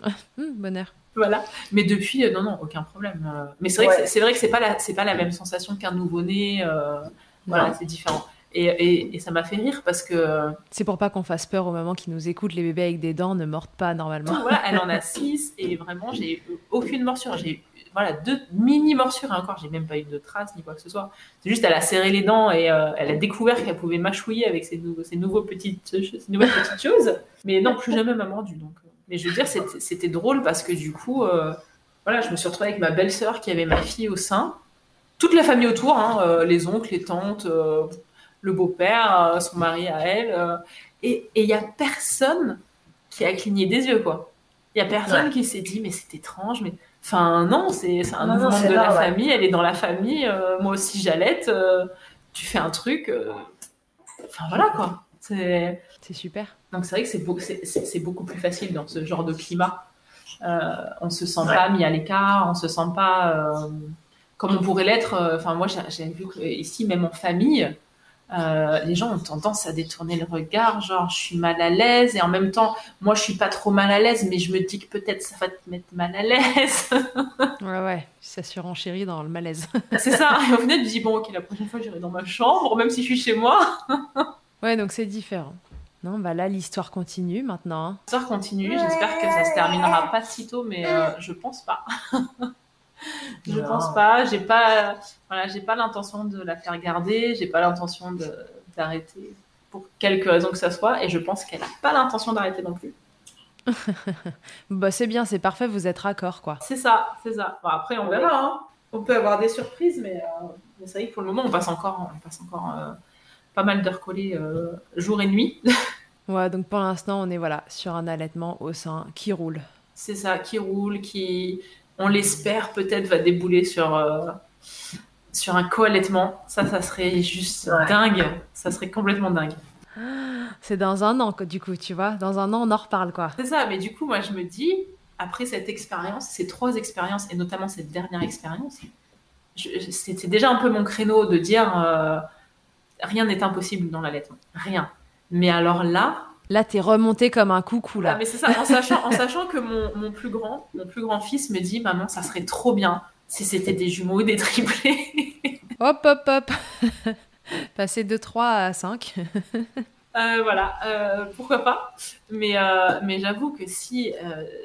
Hum, bonheur. Voilà. Mais depuis, euh, non, non, aucun problème. Euh. mais c'est vrai, que c'est, c'est pas la, c'est pas la même sensation qu'un nouveau-né. Euh, voilà, c'est différent. Et, et, ça m'a fait rire parce que. C'est pour pas qu'on fasse peur aux mamans qui nous écoutent. Les bébés avec des dents ne mordent pas normalement. Voilà, elle en a six et vraiment, j'ai eu aucune morsure. J'ai voilà, deux mini morsures et encore, j'ai même pas eu de traces ni quoi que ce soit. C'est juste, elle a serré les dents et elle a découvert qu'elle pouvait mâchouiller avec ces, nouveaux, ces, nouveaux petites, ces nouvelles petites choses. Mais non, plus jamais m'a mordu. Donc, mais je veux dire, c'était drôle parce que du coup, euh, voilà, je me suis retrouvée avec ma belle-sœur qui avait ma fille au sein, toute la famille autour, hein, euh, les oncles, les tantes, euh, le beau-père, son mari à elle, et il y a personne qui a cligné des yeux, quoi. Il y a personne qui s'est dit, mais c'est étrange, mais enfin non, c'est un non, de la famille, elle est dans la famille, moi aussi j'allaite, tu fais un truc, enfin voilà quoi. C'est super. Donc c'est vrai que c'est beaucoup, beaucoup plus facile dans ce genre de climat. Euh, on se sent pas mis à l'écart, on se sent pas euh, comme on pourrait l'être. Euh, enfin moi j'ai vu que ici même en famille, euh, les gens ont tendance à détourner le regard, genre je suis mal à l'aise et en même temps moi je suis pas trop mal à l'aise mais je me dis que peut-être ça va te mettre mal à l'aise. ouais ouais, ça surenchérit dans le malaise. c'est ça. Et au final je dis bon ok la prochaine fois j'irai dans ma chambre même si je suis chez moi. ouais donc c'est différent. Non, bah là, l'histoire continue maintenant. Hein. L'histoire continue. J'espère que ça se terminera pas si tôt, mais euh, je pense pas. Je pense pas. J'ai pas, voilà, j'ai pas l'intention de la faire garder. J'ai pas l'intention d'arrêter pour quelque raison que ça soit, et je pense qu'elle a pas l'intention d'arrêter non plus. bah c'est bien, c'est parfait. Vous êtes raccord, quoi. C'est ça, c'est ça. Bon, après, on verra. Hein. On peut avoir des surprises, mais, euh, c'est vrai que pour le moment, on passe encore, on passe encore. Euh, pas mal d'heures collées euh, jour et nuit. ouais, donc pour l'instant, on est voilà sur un allaitement au sein qui roule. C'est ça, qui roule, qui, on l'espère, peut-être va débouler sur, euh, sur un co-allaitement. Ça, ça serait juste dingue. Ça serait complètement dingue. C'est dans un an, du coup, tu vois. Dans un an, on en reparle, quoi. C'est ça, mais du coup, moi, je me dis, après cette expérience, ces trois expériences, et notamment cette dernière expérience, c'était déjà un peu mon créneau de dire, euh, rien n'est impossible dans l'allaitement. Rien. Mais alors là. Là, t'es remonté comme un coucou, là. Ah, mais c'est ça, en sachant, en sachant que mon, mon, plus grand, mon plus grand fils me dit, maman, ça serait trop bien si c'était des jumeaux ou des triplés. hop, hop, hop. Passer de 3 à 5. Euh, voilà, euh, pourquoi pas. Mais, euh, mais j'avoue que si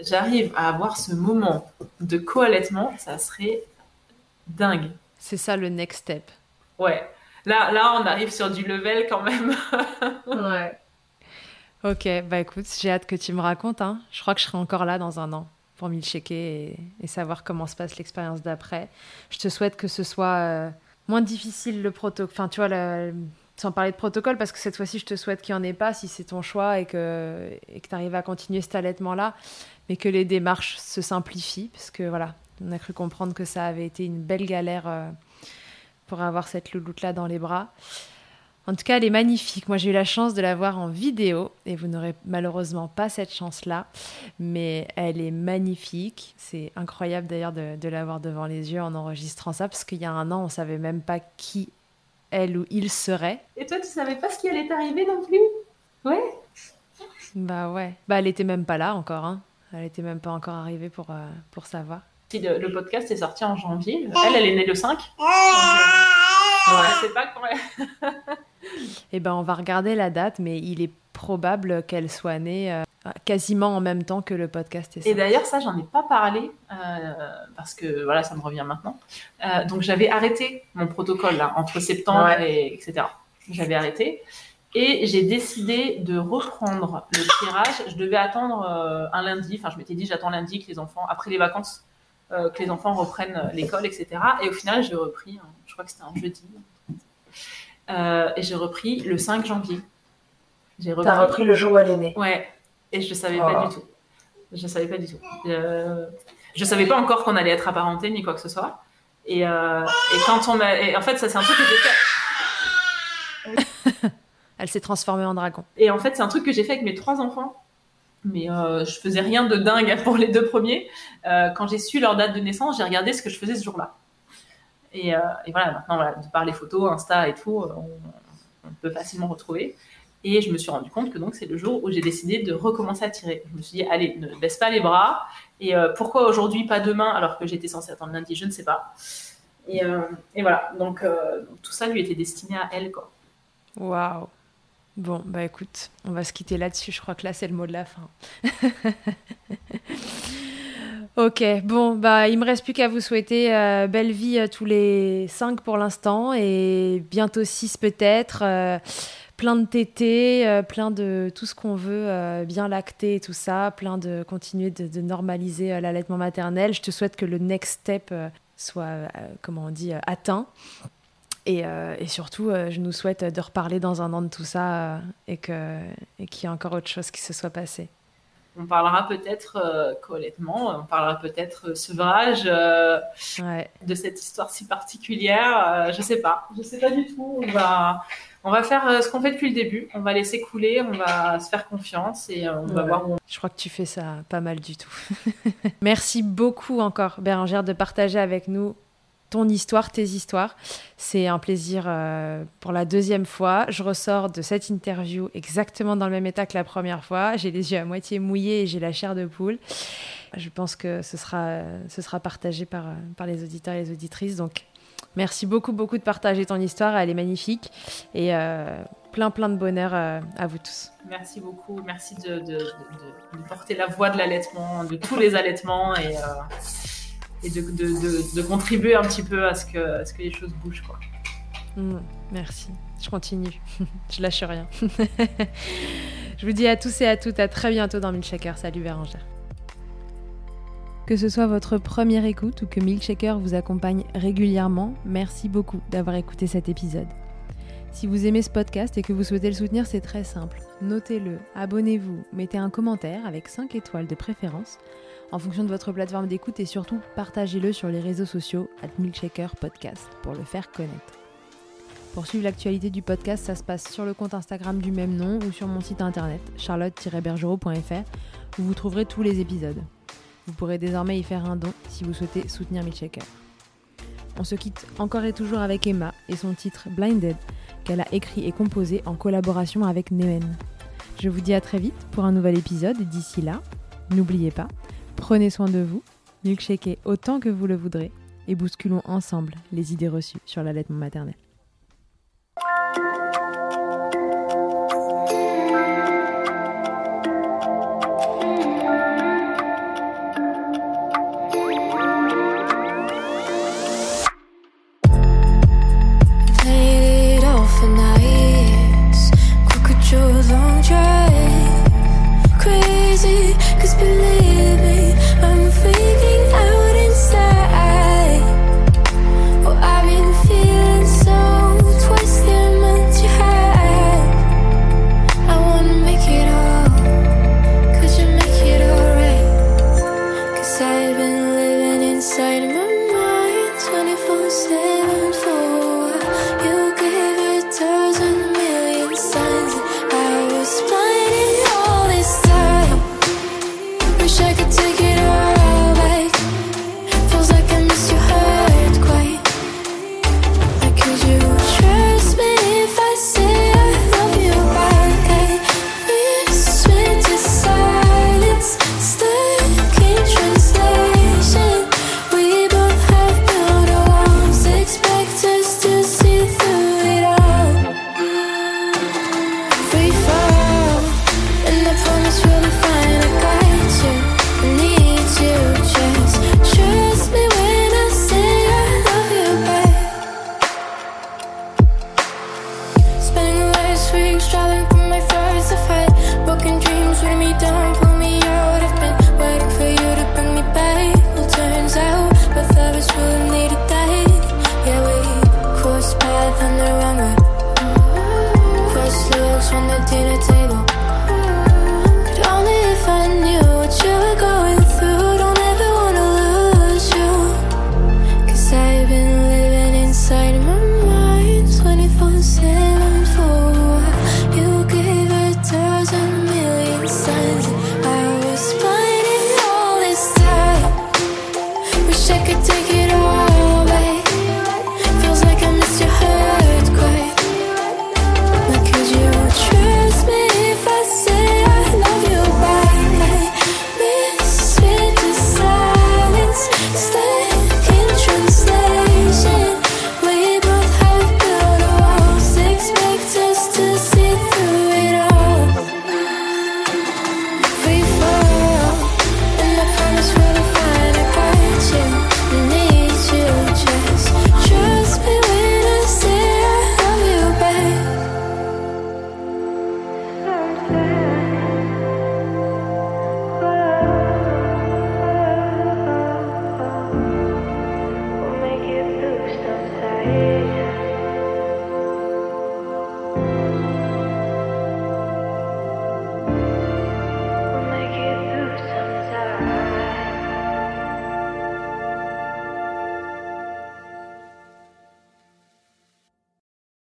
j'arrive à avoir ce moment de co-allaitement, ça serait dingue. C'est ça le next step. Ouais, Là, là, on arrive sur du level quand même. ouais. Ok, bah écoute, j'ai hâte que tu me racontes. Hein. Je crois que je serai encore là dans un an pour m'y checker et, savoir comment se passe l'expérience d'après. Je te souhaite que ce soit euh, moins difficile le proto, enfin tu vois, sans parler de protocole, parce que cette fois-ci, je te souhaite qu'il n'y en ait pas si c'est ton choix et que et que tu arrives à continuer cet allaitement-là, mais que les démarches se simplifient, parce que voilà, on a cru comprendre que ça avait été une belle galère euh, pour avoir cette louloute-là dans les bras. En tout cas, elle est magnifique. Moi, j'ai eu la chance de la voir en vidéo et vous n'aurez malheureusement pas cette chance-là, mais elle est magnifique. C'est incroyable d'ailleurs de, de la voir devant les yeux en enregistrant ça parce qu'il y a un an, on savait même pas qui elle ou il serait. Et toi, tu savais pas ce qui allait t'arriver non plus? Ouais Bah ouais. Bah elle était même pas là encore. Hein. Elle était même pas encore arrivée pour, euh, pour savoir. Si le, le podcast est sorti en janvier, elle, elle est née le 5. Donc, euh, Je sais pas quand. Eh ben, on va regarder la date, mais il est probable qu'elle soit née euh, quasiment en même temps que le podcast est Et d'ailleurs, ça, j'en ai pas parlé euh, parce que voilà, ça me revient maintenant. Euh, donc, j'avais arrêté mon protocole là entre septembre Ouais. et etc. J'avais arrêté et j'ai décidé de reprendre le tirage. Je devais attendre un lundi. Enfin, je m'étais dit, j'attends lundi que les enfants, après les vacances, que les enfants reprennent l'école, etc. Et au final, j'ai repris. hein, crois que c'était un jeudi. Euh, et j'ai repris le 5 janvier. J'ai T'as repris le jour où elle est née. Ouais, et je savais Oh. pas du tout. Je savais pas du tout. Euh, je savais pas encore qu'on allait être apparentés ni quoi que ce soit. Et, euh, et quand on a, et en fait, ça c'est un truc que j'ai fait. Elle s'est transformée en dragon. Et en fait, c'est un truc que j'ai fait avec mes trois enfants. Mais euh, je faisais rien de dingue pour les deux premiers. Euh, quand j'ai su leur date de naissance, j'ai regardé ce que je faisais ce jour-là. Et, euh, et voilà, maintenant, de par les photos, Insta et tout, euh, on, peut facilement retrouver. Et je me suis rendu compte que donc c'est le jour où j'ai décidé de recommencer à tirer. Je me suis dit, allez, ne baisse pas les bras. Et euh, pourquoi aujourd'hui, pas demain, alors que j'étais censée attendre lundi, je ne sais pas. Et, voilà, donc, donc tout ça lui était destiné à elle, quoi. Waouh. Bon, bah écoute, on va se quitter là-dessus. Je crois que là, c'est le mot de la fin. ok, bon, bah il me reste plus qu'à vous souhaiter euh, belle vie à tous les cinq pour l'instant et bientôt six peut-être. euh, plein de tétés, euh, plein de tout ce qu'on veut, bien lacté et tout ça, plein de continuer de, normaliser l'allaitement maternel. Je te souhaite que le next step soit, comment on dit, atteint. Et, surtout, je nous souhaite de reparler dans un an de tout ça et que- et qu'il y ait encore autre chose qui se soit passé. On parlera peut-être euh, co-allaitement, on parlera peut-être euh, sevrage, euh, Ouais. de cette histoire si particulière. euh, je sais pas, je sais pas du tout. On va, on va faire euh, ce qu'on fait depuis le début. On va laisser couler, on va se faire confiance et euh, on va voir où on Je crois que tu fais ça pas mal du tout. Merci beaucoup encore, Bérangère, de partager avec nous ton histoire, tes histoires. C'est un plaisir euh, pour la deuxième fois. Je ressors de cette interview exactement dans le même état que la première fois. J'ai les yeux à moitié mouillés et j'ai la chair de poule. Je pense que ce sera, ce sera partagé par, par les auditeurs et les auditrices. Donc, merci beaucoup, beaucoup de partager ton histoire. Elle est magnifique. Et euh, plein, plein de bonheur euh, à vous tous. Merci beaucoup, merci de, porter la voix de l'allaitement, de tous les allaitements et, et de, de- de- de contribuer un petit peu à ce que, à ce que les choses bougent. Quoi. Mm, merci. Je continue. je lâche rien. je vous dis à tous et à toutes à très bientôt dans Milkshaker. Salut Bérangère. Que ce soit votre première écoute ou que Milkshaker vous accompagne régulièrement, merci beaucoup d'avoir écouté cet épisode. Si vous aimez ce podcast et que vous souhaitez le soutenir, c'est très simple. Notez-le, abonnez-vous, mettez un commentaire avec 5 étoiles de préférence en fonction de votre plateforme d'écoute et surtout partagez-le sur les réseaux sociaux at Milkshaker Podcast pour le faire connaître. Pour suivre l'actualité du podcast, ça se passe sur le compte Instagram du même nom ou sur mon site internet charlotte-bergerot.fr où vous trouverez tous les épisodes. Vous pourrez désormais y faire un don si vous souhaitez soutenir Milkshaker. On se quitte encore et toujours avec Emma et son titre Blinded qu'elle a écrit et composé en collaboration avec Nemen. Je vous dis à très vite pour un nouvel épisode et d'ici là, n'oubliez pas, Prenez soin de vous, milkshakez autant que vous le voudrez et bousculons ensemble les idées reçues sur la l'allaitement maternel.